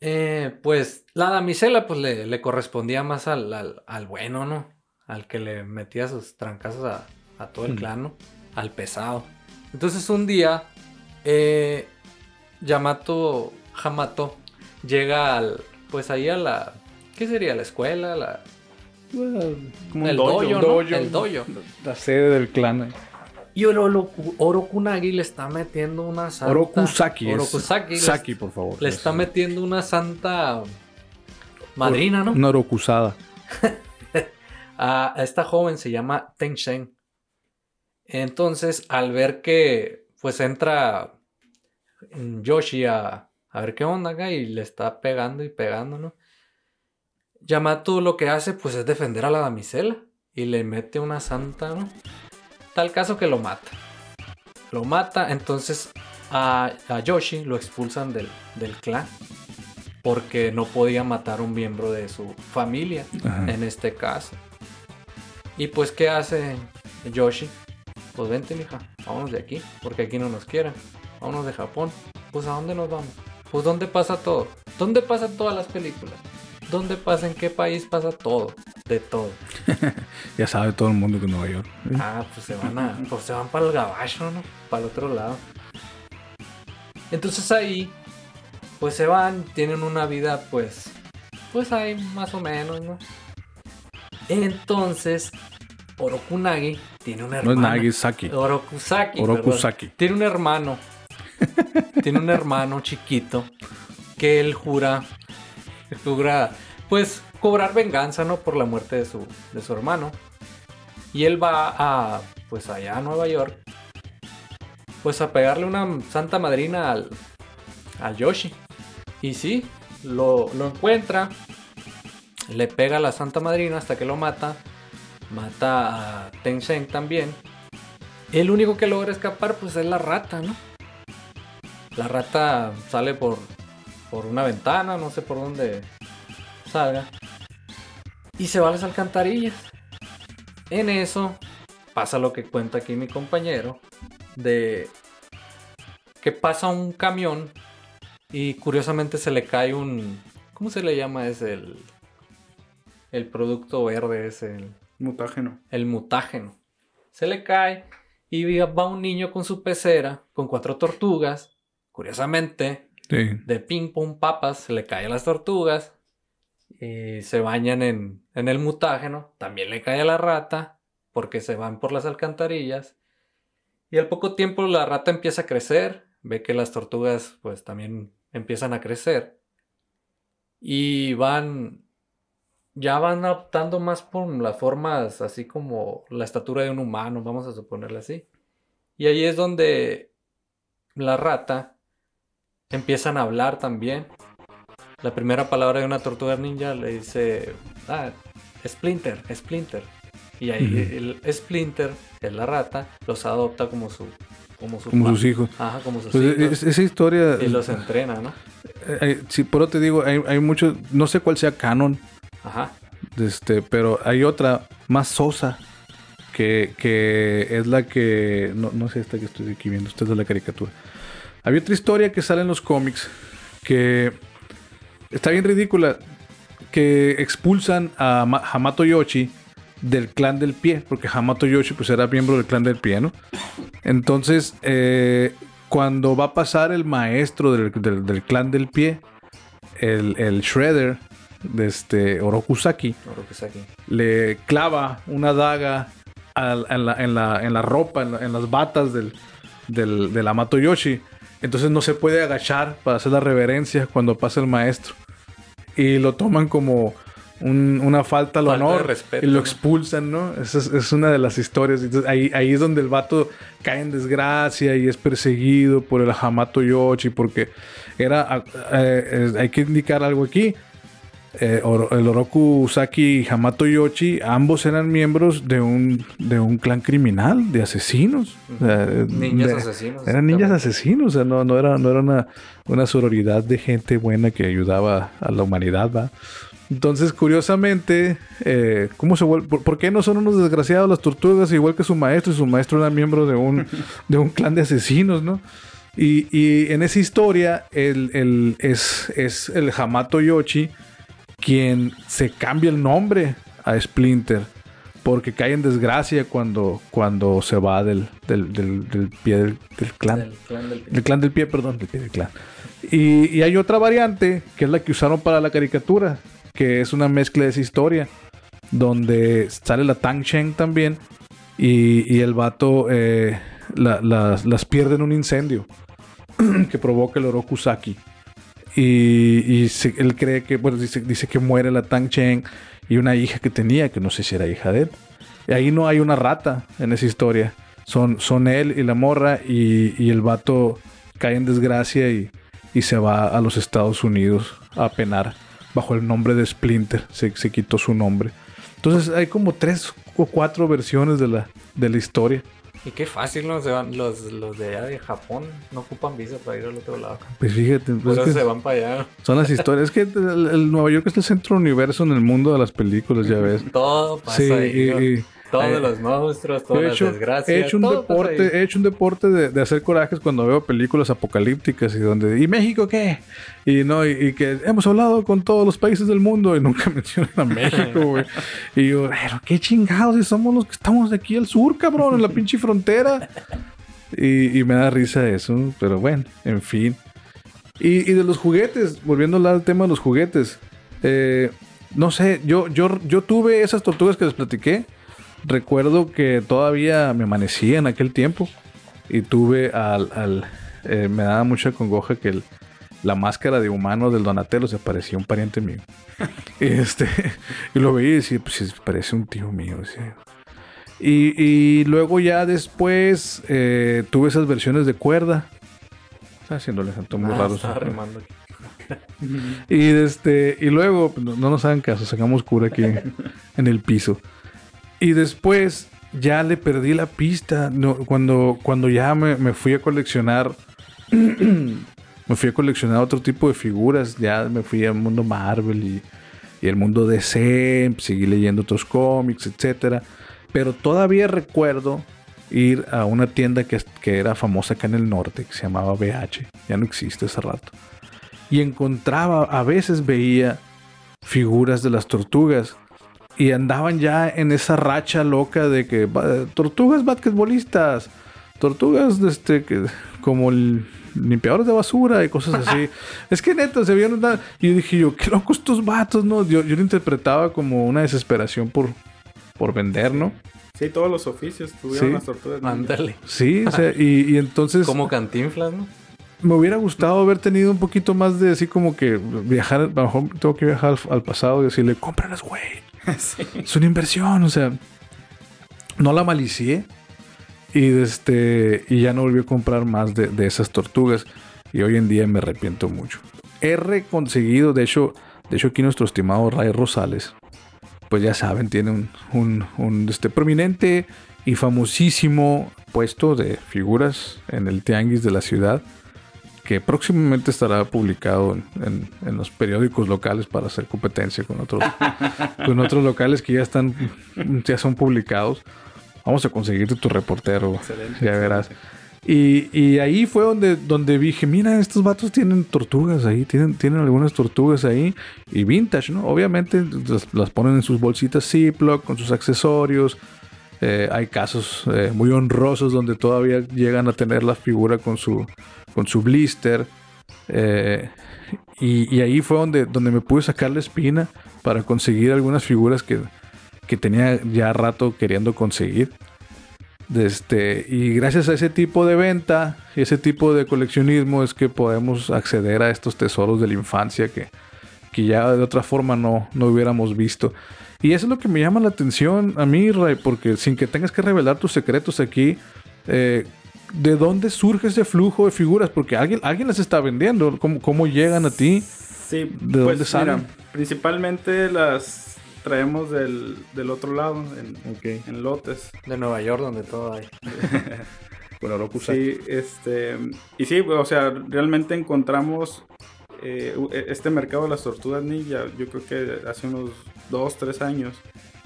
eh, pues la damisela pues le, le correspondía más al, al- al bueno, ¿no? Al que le metía sus trancazos a, a todo el Mm. clan, ¿no? Al pesado. Entonces un día, eh, Yamato Hamato llega al, pues ahí a la, ¿qué sería? ¿La escuela? La, Como El dojo, ¿no? El dojo. La sede del clan. eh. Y Oroku- Orokunagi le está metiendo una santa. Orokusaki. Saki, por favor. Le está Es- metiendo una santa madrina, ¿no? Una orokusada. A, esta joven se llama Tenchen. Entonces, al ver que pues entra Yoshi a, a ver qué onda acá y le está pegando y pegando, ¿no? Yamato lo que hace pues es defender a la damisela y le mete una santa, ¿no? Tal caso que lo mata. Lo mata, entonces a, a Yoshi lo expulsan del, del clan porque no podía matar a un miembro de su familia Ajá. en este caso. Y pues, ¿qué hace Yoshi? Pues vente, mija, vámonos de aquí, porque aquí no nos quieren. Vámonos de Japón. Pues, ¿a dónde nos vamos? Pues, ¿dónde pasa todo? ¿Dónde pasan todas las películas? ¿Dónde pasa? ¿En qué país pasa todo? De todo. Ya sabe todo el mundo que Nueva York. ¿eh? Ah, pues se van a. Pues se van para el gabacho, ¿no? Para el otro lado. Entonces ahí, pues se van, tienen una vida, pues. Pues ahí más o menos, ¿no? Entonces, Orokunagi tiene una No hermana. es Nagi, Saki. Orokusaki. Orokusaki. perdón. Tiene un hermano. tiene un hermano chiquito que él jura. Jura, pues, cobrar venganza, ¿no? Por la muerte de su, de su hermano. Y él va a, pues, allá a Nueva York. Pues a pegarle una santa madrina al, al Yoshi. Y sí, lo, lo encuentra. Le pega a la santa madrina hasta que lo mata. Mata a Tencent también. El único que logra escapar pues es la rata, ¿no? La rata sale por, por una ventana, no sé por dónde salga. Y se va a las alcantarillas. En eso pasa lo que cuenta aquí mi compañero. De que pasa un camión y curiosamente se le cae un... ¿Cómo se le llama? Es el... el producto verde es el, Mutágeno. el mutágeno. Se le cae y va un niño con su pecera, con cuatro tortugas. Curiosamente, Sí. de ping pong papas, se le caen las tortugas. Y se bañan en, en el mutágeno. También le cae a la rata, porque se van por las alcantarillas. Y al poco tiempo la rata empieza a crecer. Ve que las tortugas pues también empiezan a crecer. Y van... Ya van optando más por las formas así como la estatura de un humano, vamos a suponerle así. Y ahí es donde la rata empiezan a hablar también. La primera palabra de una tortuga ninja le dice, ah, Splinter, Splinter. Y ahí el Splinter, que es la rata, los adopta como su... Como, su Como pa- sus hijos. Ajá, como sus Pues, hijos. es- esa historia. Y los entrena, ¿no? eh, eh, sí, por eso te digo, hay, hay muchos. No sé cuál sea canon, Ajá. este, pero hay otra más sosa. Que, que es la que. No, no sé esta que estoy aquí viendo. Esta es de la caricatura. Había otra historia que sale en los cómics. Que está bien ridícula. Que expulsan a Ma- Hamato Yoshi del clan del pie. Porque Hamato Yoshi pues era miembro del clan del pie, ¿no? Entonces, eh, cuando va a pasar el maestro del, del- del clan del pie, el, el Shredder de este Orokusaki, Orokusaki. le clava una daga al- en, la, en la- en la ropa, en, la- en las batas del, del, del Amato Yoshi. Entonces no se puede agachar para hacer la reverencia cuando pasa el maestro. Y lo toman como un- una falta al Falta honor respeto, y lo expulsan, ¿no? Esa es, es una de las historias. Entonces, ahí, ahí es donde el vato cae en desgracia y es perseguido por el Hamato Yoshi porque era... ah, eh, hay que indicar algo aquí. Eh, el Oroku Usaki y Hamato Yoshi, ambos eran miembros de un, de un clan criminal, de asesinos. O sea, Ninjas de- asesinos. Eran exactamente. asesinos, o sea, no, no era, no era una, una sororidad de gente buena que ayudaba a la humanidad, ¿va? Entonces, curiosamente, eh, ¿cómo se vuelve? ¿Por, por qué no son unos desgraciados las tortugas igual que su maestro? Y su maestro era miembro de un, de un clan de asesinos, ¿no? Y, y en esa historia, el, el- es, es el Hamato Yoshi quien se cambia el nombre a Splinter porque cae en desgracia cuando, cuando se va del, del, del- del pie del, clan. Del clan del Del clan del pie, perdón, del pie del clan. Y, y hay otra variante, que es la que usaron para la caricatura, que es una mezcla de esa historia, donde sale la Tang Cheng también, y, y el vato eh, la- las, las pierde en un incendio que provoca el Orokusaki. Y, él cree que, bueno, dice, que muere la Tang Cheng y una hija que tenía, que no sé si era hija de él. Y ahí no hay una rata en esa historia. Son, son él y la morra y, el vato cae en desgracia y, se va a los Estados Unidos a penar bajo el nombre de Splinter. Se, se quitó su nombre. Entonces hay como tres o cuatro versiones de la historia. Y qué fácil, ¿no? Se van, los, los de allá de Japón no ocupan visa para ir al otro lado. Pues fíjate, Por es eso que se van para allá. son las historias. Es que el, el Nueva York es el centro universo en el mundo de las películas, ya ves. Todo pasa Sí, ahí. y- Todos eh, los monstruos, todas He las hecho, desgracias. he hecho un deporte, he hecho un deporte de, de hacer corajes cuando veo películas apocalípticas y donde ¿y México qué? Y no y, y que hemos hablado con todos los países del mundo y nunca mencionan a México, güey. Y yo, pero qué chingados si somos los que estamos de aquí al sur, cabrón, en la pinche frontera. Y, y me da risa eso, pero bueno, en fin. Y, y de los juguetes, volviendo a hablar del tema de los juguetes. eh, no sé, yo, yo, yo tuve esas tortugas que les platiqué. Recuerdo que todavía me amanecía en aquel tiempo. Y tuve al. al, eh, me daba mucha congoja que el- la máscara de humano del Donatello se parecía a un pariente mío. y, este, y lo veía y decía, pues parece un tío mío. Y, y luego ya después eh, tuve esas versiones de cuerda. Está haciéndole santo muy Ah, raro. aquí. Y este, y luego, pues, no, no nos hagan caso, sacamos cura aquí en el piso. Y después ya le perdí la pista. No, cuando, cuando ya me, me fui a coleccionar. me fui a coleccionar otro tipo de figuras. Ya me fui al mundo Marvel y, y el mundo DC. Seguí leyendo otros cómics, etcétera. Pero todavía recuerdo ir a una tienda que, que era famosa acá en el norte, que se llamaba BH. Ya no existe hace rato y encontraba, a veces veía figuras de las tortugas y andaban ya en esa racha loca de que "Va- tortugas basquetbolistas, tortugas este, que, como el- limpiadores de basura y cosas así. es que neta, se vieron una... Y yo dije yo, qué locos estos vatos, ¿no? Yo, yo lo interpretaba como una desesperación por, por vender, ¿no? Sí, todos los oficios tuvieron Sí. las tortugas. Ándale. Sí, o sea, y, y entonces Como cantinflas, ¿no? me hubiera gustado haber tenido un poquito más de así como que viajar, a lo mejor tengo que viajar al, al pasado y decirle, cómpralas, güey. Es una inversión, o sea, no la malicié y este y ya no volví a comprar más de, de esas tortugas y hoy en día me arrepiento mucho. He reconseguido, de hecho, de hecho aquí nuestro estimado Ray Rosales, pues ya saben, tiene un, un, un, este, prominente y famosísimo puesto de figuras en el tianguis de la ciudad que próximamente estará publicado en, en- en los periódicos locales para hacer competencia con otros, con otros locales que ya están, ya son publicados. Vamos a conseguirte tu reportero, Excelente, ya verás. excelente. Y, y ahí fue donde, donde dije, mira, estos vatos tienen tortugas ahí, tienen, tienen algunas tortugas ahí. Y vintage, ¿no? Obviamente las, las ponen en sus bolsitas Ziploc, con sus accesorios. Eh, hay casos eh, muy honrosos donde todavía llegan a tener la figura con su, con su blister. Eh, y, ahí fue donde, donde me pude sacar la espina para conseguir algunas figuras que, que tenía ya rato queriendo conseguir. Este, y gracias a ese tipo de venta y ese tipo de coleccionismo es que podemos acceder a estos tesoros de la infancia que, que ya de otra forma no, no hubiéramos visto. Y eso es lo que me llama la atención a mí, Ray, porque sin que tengas que revelar tus secretos aquí, eh, ¿de dónde surge ese flujo de figuras? Porque alguien, alguien las está vendiendo. ¿Cómo, cómo llegan a ti? Sí, ¿De pues dónde salen? mira, principalmente las traemos del, del otro lado, en, lotes. De Nueva York, donde todo hay. Bueno, lo Sí, este. Y sí, o sea, realmente encontramos eh, u- este mercado de las tortugas ninja. Yo creo que hace unos dos, tres años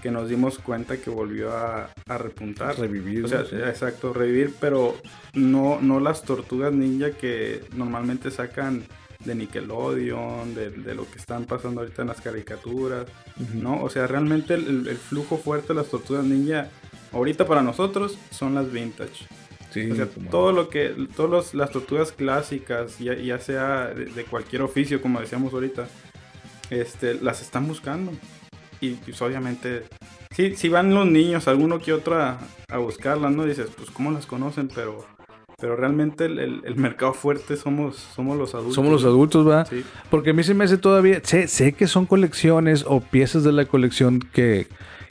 que nos dimos cuenta que volvió a, a repuntar. Revivir. O sea, exacto, revivir, pero no, no las tortugas ninja que normalmente sacan de Nickelodeon, de, de lo que están pasando ahorita en las caricaturas, ¿no? O sea, realmente el, el flujo fuerte de las tortugas ninja, ahorita para nosotros, son las vintage. Sí, O sea, todo lo que, todas las tortugas clásicas, ya, ya sea de, de cualquier oficio, como decíamos ahorita, este, las están buscando. Y pues obviamente, sí, si van los niños, alguno que otro a, a buscarlas, ¿no? Dices, pues cómo las conocen, pero, pero realmente el, el- el mercado fuerte somos, somos los adultos. Somos los adultos, ¿va? Sí, Porque a mí se me hace todavía. Sé, sé que son colecciones o piezas de la colección que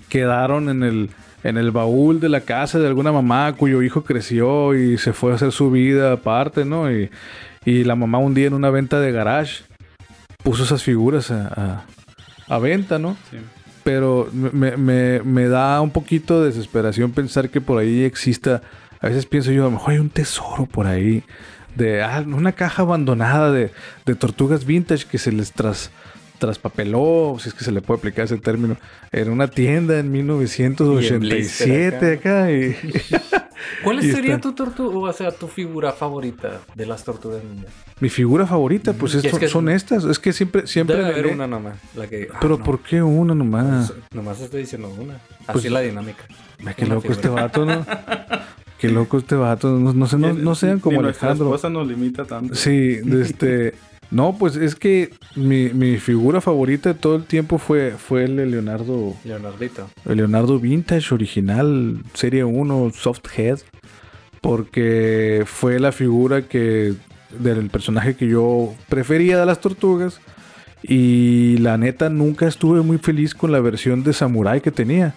quedaron en el, en el baúl de la casa de alguna mamá cuyo hijo creció y se fue a hacer su vida aparte, ¿no? Y, y la mamá un día en una venta de garage puso esas figuras a, a- a venta, ¿no? sí. Pero me, me- me da un poquito de desesperación pensar que por ahí exista. A veces pienso yo, a lo mejor hay un tesoro por ahí. De ah, una caja abandonada de, de tortugas vintage que se les tras, traspapeló, si es que se le puede aplicar ese término, en una tienda en 1987 acá. Y, ¿Cuál Y sería está- tu tortuga, o sea, tu figura favorita de las tortugas ninja? mi figura favorita, pues es- es que- son estas. Es que siempre, siempre. Debe haber le- una nomás. La que, ah, Pero no, ¿por qué una nomás? pues, Nomás estoy diciendo una. Así Pues- es la dinámica. Qué una loco este vato, ¿no? Qué loco este vato. No, no sé, no, no sean Ni como nuestra Alejandro. esposa nos limita tanto. Sí, de este. No, pues es que mi, mi figura favorita de todo el tiempo fue, fue el de Leonardo. Leonardito. El Leonardo Vintage original, serie 1, Soft Head. Porque fue la figura que. del personaje que yo prefería de las tortugas. Y la neta nunca estuve muy feliz con la versión de Samurai que tenía.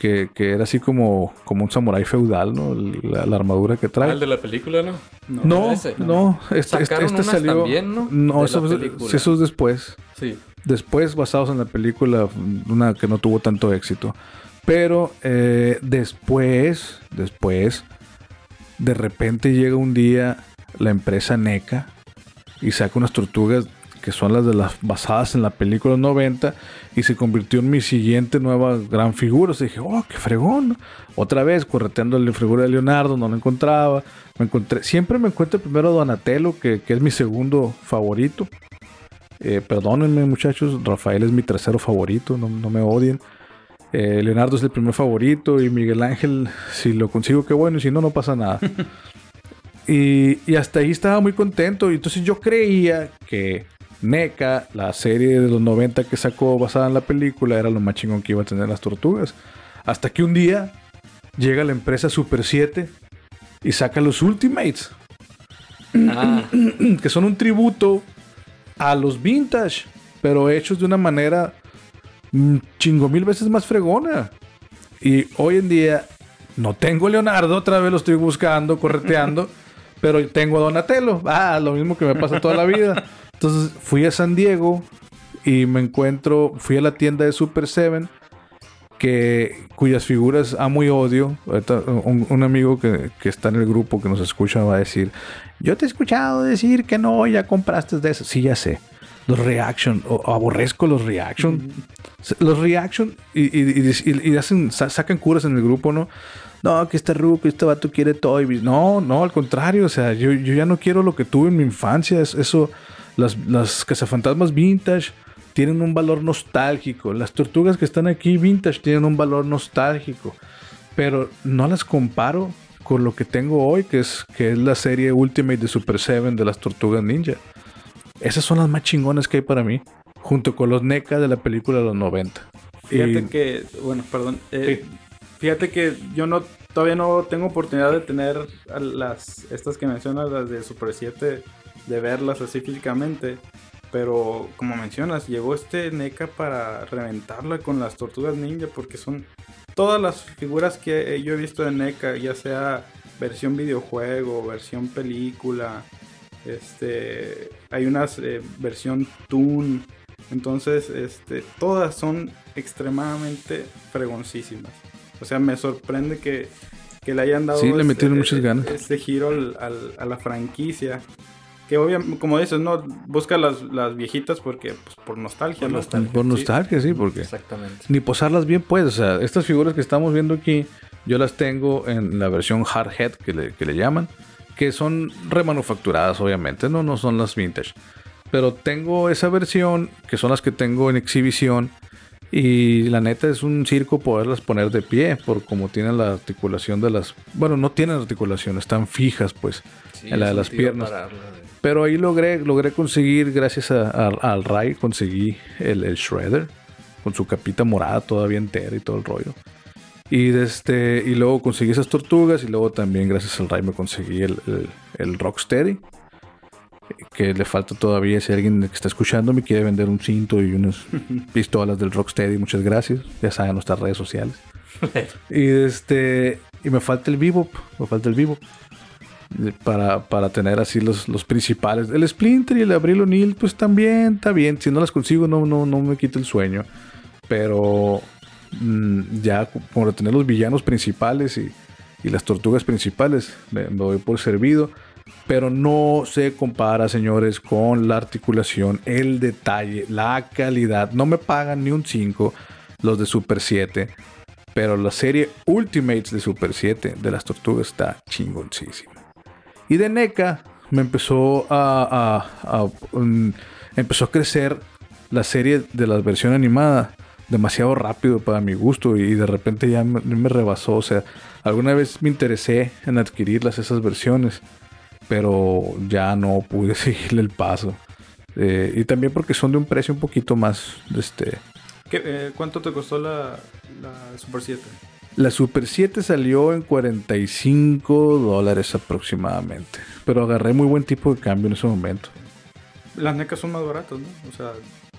Que, que era así como, como un samurái feudal, ¿no? La, la armadura que Ah, trae. el de la película, ¿no? No, ese. no, este, este, este salió. también, ¿no? Eso, película. eso es después. Sí. Después, basados en la película, una que no tuvo tanto éxito. Pero eh, después, después, de repente llega un día la empresa NECA y saca unas tortugas que son las de las basadas en la película 90 y se convirtió en mi siguiente nueva gran figura. O sea, dije, oh, qué fregón. Otra vez, correteando la figura de Leonardo, no la encontraba. Me encontré, siempre me encuentro primero a Donatello, que, que es mi segundo favorito. Eh, perdónenme, muchachos, Rafael es mi tercero favorito, no, no me odien. Eh, Leonardo es el primer favorito y Miguel Ángel, si lo consigo, qué bueno, y si no, no pasa nada. y, y hasta ahí estaba muy contento. Y entonces yo creía que NECA, la serie de los 90 que sacó basada en la película, era lo más chingón que iba a tener las tortugas. Hasta que un día llega la empresa Super 7 y saca los Ultimates, Ah, que son un tributo a los vintage, pero hechos de una manera mm, chingo mil veces más fregona. Y hoy en día no tengo Leonardo, otra vez lo estoy buscando, correteando, pero tengo a Donatello. Ah, lo mismo que me pasa toda la vida. Entonces fui a San Diego y me encuentro, fui a la tienda de Super 7 que cuyas figuras amo y odio. Un, un amigo que, que está en el grupo que nos escucha va a decir, yo te he escuchado decir que no, ya compraste de eso. Sí, ya sé. Los reaction, o, aborrezco los reaction. Los reaction y, y- y- y- y hacen, sa- sacan curas en el grupo, ¿no? No, que este ruco, este vato quiere Toy. No, no, al contrario. O sea, yo, yo ya no quiero lo que tuve en mi infancia. Es, eso, las, las cazafantasmas vintage tienen un valor nostálgico. Las tortugas que están aquí vintage tienen un valor nostálgico. Pero no las comparo con lo que tengo hoy, que es, que es la serie Ultimate de Super 7 de las tortugas ninja. Esas son las más chingonas que hay para mí. Junto con los NECA de la película de los 90. Fíjate Y- que, bueno, perdón. eh, Fíjate que yo no todavía no tengo oportunidad de tener las estas que mencionas, las de Super 7, de verlas así físicamente. Pero como mencionas, llegó este NECA para reventarla con las tortugas ninja porque son todas las figuras que yo he visto de NECA, ya sea versión videojuego, versión película, este, hay unas eh, versión Toon, entonces este, todas son extremadamente fregoncísimas. O sea, me sorprende que, que le hayan dado Sí, le este- metieron muchas ganas. este giro al- al- a la franquicia. Que obviamente, como dices, no busca las, las viejitas porque pues, por nostalgia, Por ¿no? nostalgia. Por nostalgia, sí, porque exactamente. ni posarlas bien, pues. O sea, estas figuras que estamos viendo aquí, yo las tengo en la versión hardhead que le, que le llaman, que son remanufacturadas, obviamente, no, no son las vintage. Pero tengo esa versión, que son las que tengo en exhibición, y la neta es un circo poderlas poner de pie, por como tienen la articulación de las. Bueno, no tienen articulación, están fijas, pues. Sí, en la de las piernas. pararla, de- Pero ahí logré, logré conseguir, gracias a- a- al Ray, conseguí el, el Shredder con su capita morada todavía entera y todo el rollo. Y, de este, y luego conseguí esas tortugas y luego también gracias al Ray me conseguí el, el, el Rocksteady. Que le falta todavía, si alguien que está escuchando me quiere vender un cinto y unas pistolas del Rocksteady, muchas gracias. Ya saben nuestras redes sociales. y este y me falta el Vivo, me falta el Vivo para, para tener así los, los principales. El Splinter y el Abril O'Neill, pues también está bien. Si no las consigo, no, no, no me quita el sueño. Pero mm, ya por tener los villanos principales y, y las tortugas principales, me, me doy por servido. Pero no se compara, señores, con la articulación, el detalle, la calidad. No me pagan ni un 5 los de Super 7. Pero la serie Ultimates de Super 7 de las tortugas está chingoncísima. Y de NECA me empezó a, a- um, empezó a crecer la serie de la versión animada demasiado rápido para mi gusto y de repente ya me, rebasó. O sea, alguna vez me interesé en adquirirlas esas versiones, pero ya no pude seguirle el paso. Eh, y también porque son de un precio un poquito más, este, ¿Qué, eh, ¿Cuánto te costó la, la Super 7? La Super 7 salió en 45 dólares aproximadamente. Pero agarré muy buen tipo de cambio en ese momento. Las NECA son más baratas, ¿no? O sea,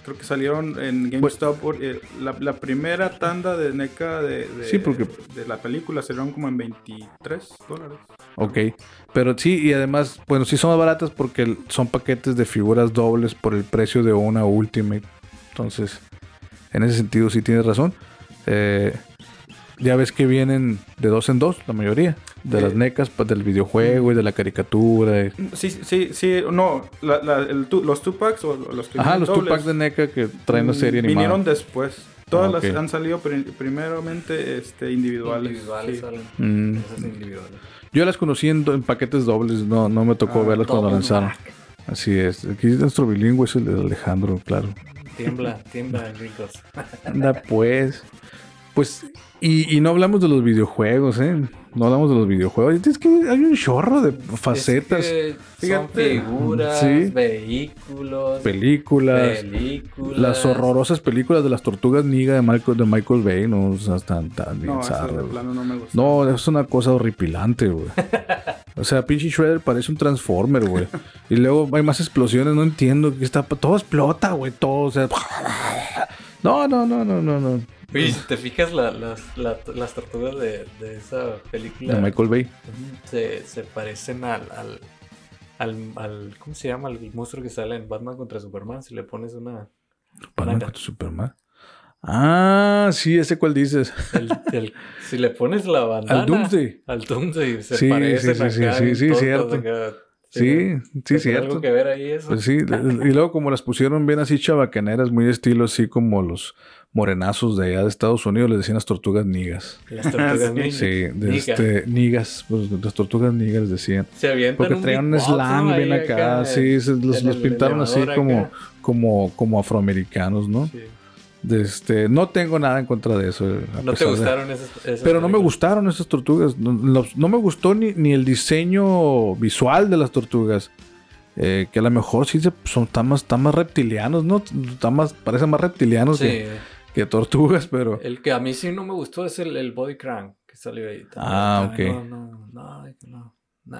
creo que salieron en GameStop. por- eh, la, la primera tanda de NECA de, de, Sí, porque- de la película salieron como en 23 dólares. Ok. Pero sí, y además, bueno, sí son más baratas porque son paquetes de figuras dobles por el precio de una Ultimate. Entonces, en ese sentido sí tienes razón. Eh, ya ves que vienen de dos en dos, la mayoría. De Eh. las NECAs, pues, del videojuego y de la caricatura. y- Sí, sí, sí, no, la- la- el los two packs o los que Ajá, los packs de NECA que traen la serie animada. Vinieron después. Todas Ah, las han salido pri- primeramente este, individuales. Individuales sí. salen. Mm. Esas individuales. Yo las conocí en, paquetes dobles, no, no me tocó Ah, verlas cuando lanzaron. Así es. Aquí nuestro bilingüe es el de Alejandro, claro. Tiembla, tiembla, ricos. Anda pues. Pues, y, y no hablamos de los videojuegos, ¿eh? No hablamos de los videojuegos. Es que hay un chorro de facetas. Es que son figuras, Sí. vehículos, películas. películas. Las horrorosas películas de las tortugas Niga de Michael, de Michael Bay, no, o sea, están tan bien No, eso zarras, plano no me gusta. No, es una cosa horripilante, güey. O sea, pinche Shredder parece un Transformer, güey. Y luego hay más explosiones, no entiendo qué está. Todo explota, güey, todo. O sea. No, no, no, no, no, no. Oye, si te fijas, la- las, la- las tortugas de, de esa película De Michael Bay. se, se parecen al, al, al, al- ¿Cómo se llama? El monstruo que sale en Batman contra Superman. Si le pones una. Batman contra Superman. Ah, sí, ese cuál dices. el- el- si le pones la bandana. Al Doomsday. Al Doomsday. Se Sí, parecen sí, sí, sí, acá, sí, sí, tontos cierto. acá. Sí, ¿Tiene- sí, cierto. algo que ver ahí eso? Pues sí, y luego como las pusieron bien así chabacaneras, muy estilo así como los morenazos de allá de Estados Unidos, les decían las tortugas nigas. Las tortugas ninja. Sí, de este, nigas, pues las tortugas nigas les decían. Se avientan Porque traían un slang bien acá, sí, se- los, pintaron así como, como, como afroamericanos, ¿no? Sí. Este, no tengo nada en contra de eso. ¿No te de- gustaron esas, esas Pero no me gustaron esas tortugas. No, no me gustó ni, ni el diseño visual de las tortugas. Eh, que a lo mejor sí se- son están más, están más reptilianos, ¿no? Están más, parecen más reptilianos Sí. que, que tortugas, pero. El que a mí sí no me gustó es el, el Body Crank que salió ahí. también. Ah, ok. No, no, no, ay, no, nah.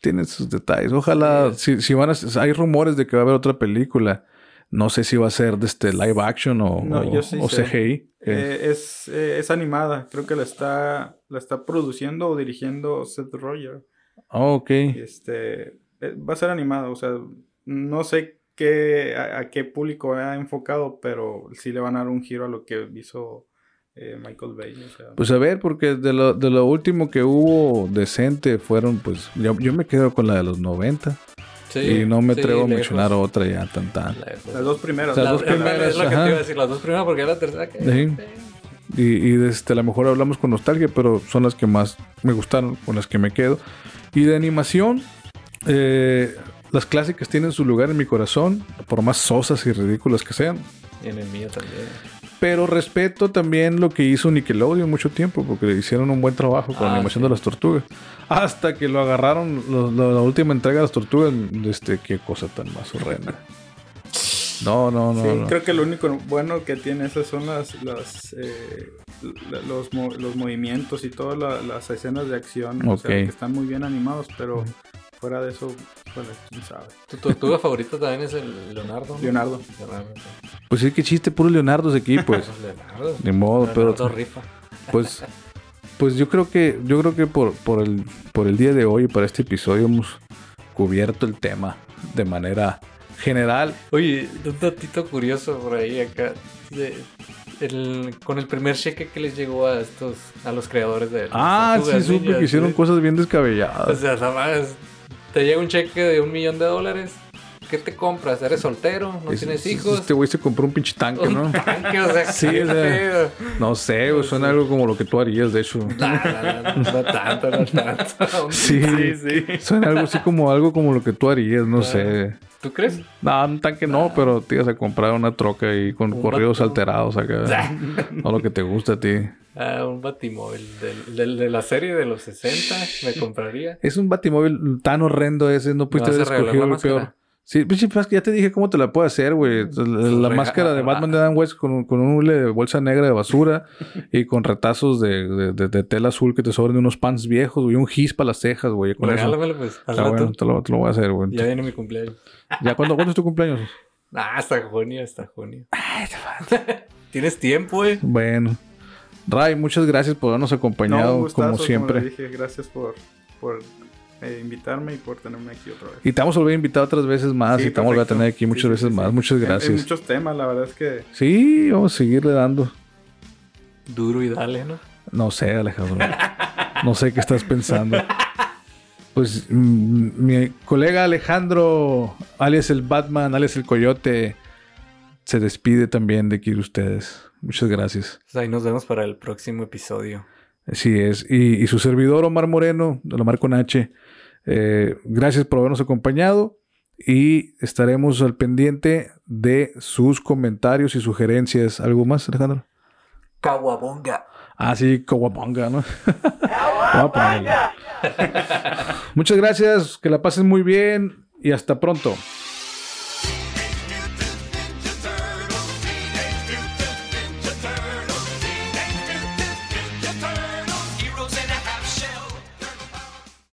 tienen sus detalles. Ojalá, si, si van a, hay rumores de que va a haber otra película. No sé si va a ser de este live action o, No, o- yo sí o sé. CGI. Eh, es, eh, es animada. Creo que la está, la está produciendo o dirigiendo Seth Roger. Oh, ok. Este, eh, va a ser animada. O sea, no sé qué, a, a qué público ha enfocado, pero sí le van a dar un giro a lo que hizo eh, Michael Bay. o sea. Pues a ver, porque de lo, de lo último que hubo decente fueron, pues, yo, yo me quedo con la de los 90. Sí, y no me sí, atrevo a lejos, mencionar otra ya tan tan. lejos. las dos primeras. Las La- dos es primeras, Es lo que te ajá. iba a decir, las dos primeras porque ya la tercera que... Sí. Y, y este, a lo mejor hablamos con nostalgia, pero son las que más me gustaron, con las que me quedo. Y de animación, eh, las clásicas tienen su lugar en mi corazón, por más sosas y ridículas que sean. Y en el mío también. Pero respeto también lo que hizo Nickelodeon mucho tiempo, porque hicieron un buen trabajo con la Ah, animación sí. de las tortugas. Hasta que lo agarraron, lo- lo- la última entrega de las tortugas, este, qué cosa tan más horrenda. No, no, no. Sí, no. creo que lo único bueno que tiene esas son las, las eh, los, los movimientos y todas la- las escenas de acción o sea, que están muy bien animados, pero fuera de eso, bueno, quién sabe. Tu tortuga favorita también es el Leonardo. ¿no? Leonardo. Pues sí, que chiste, puro Leonardo aquí, pues. Leonardo. Ni modo, pero rifa. pues, pues yo creo que, yo creo que por, por el, por el día de hoy, para este episodio, hemos cubierto el tema de manera general. Oye, un datito curioso por ahí acá. de- el- con el primer cheque que les llegó a estos, a los creadores de Ah, sí, supe que hicieron cosas bien O descabelladas. sea, nada más. Te llega un cheque de un millón de dólares. ¿Qué te compras? ¿Eres soltero? ¿No Es- tienes es- hijos? Este güey se compró un pinche tanque, un ¿no? tanque, o sea, Sí, o sea. No sé, güey, suena algo como lo que tú harías, de hecho. No, no, no, no tanto, no tanto. Un- Sí, sí. suena algo así como algo como lo que tú harías, no sé. ¿Tú crees? No, un tanque no, pero te ibas a comprar una troca ahí con Un corridos alterados acá. No lo que te gusta a ti. Ah, un batimóvil del, del- de la serie de los 60 me compraría. Es un batimóvil tan horrendo ese, no pudiste vas haber escogido el peor. Sí, pinche, pues, ya te dije cómo te la puedo hacer, güey. La, la Rega- máscara de Batman de Dan West con, un- con un hule de bolsa negra de basura y con retazos de, de- de- de tela azul que te sobran de unos pants viejos, güey. Un gis para las cejas, güey. Con eso. Regálamelo, pues. Al Está rato. bueno, te lo, te lo voy a hacer, güey. Ya viene mi cumpleaños. ¿Ya cuándo, cuándo es tu cumpleaños? Ah, hasta junio, hasta junio. Tienes tiempo, eh. Bueno. Ray, muchas gracias por habernos acompañado, un gustazo, como siempre. le dije, gracias por, por eh, invitarme y por tenerme aquí otra vez. y te vamos a volver a invitar otras veces más Sí, y te vamos a volver a tener aquí muchas sí, veces sí, más. sí. Muchas En- en gracias. muchos temas, la verdad es que Sí, vamos a seguirle dando. Duro y dale, ¿no? No sé, Alejandro. No sé qué estás pensando. Pues mm, mi colega Alejandro, alias el Batman, alias el Coyote, se despide también de aquí de ustedes. Muchas gracias. Pues ahí nos vemos para el próximo episodio. Así es. Y, y su servidor Omar Moreno, de la Omar con H, eh, gracias por habernos acompañado y estaremos al pendiente de sus comentarios y sugerencias. ¿Algo más, Alejandro? Kawabonga. Ah, sí, Kawabonga, ¿no? Muchas gracias, que la pasen muy bien y hasta pronto.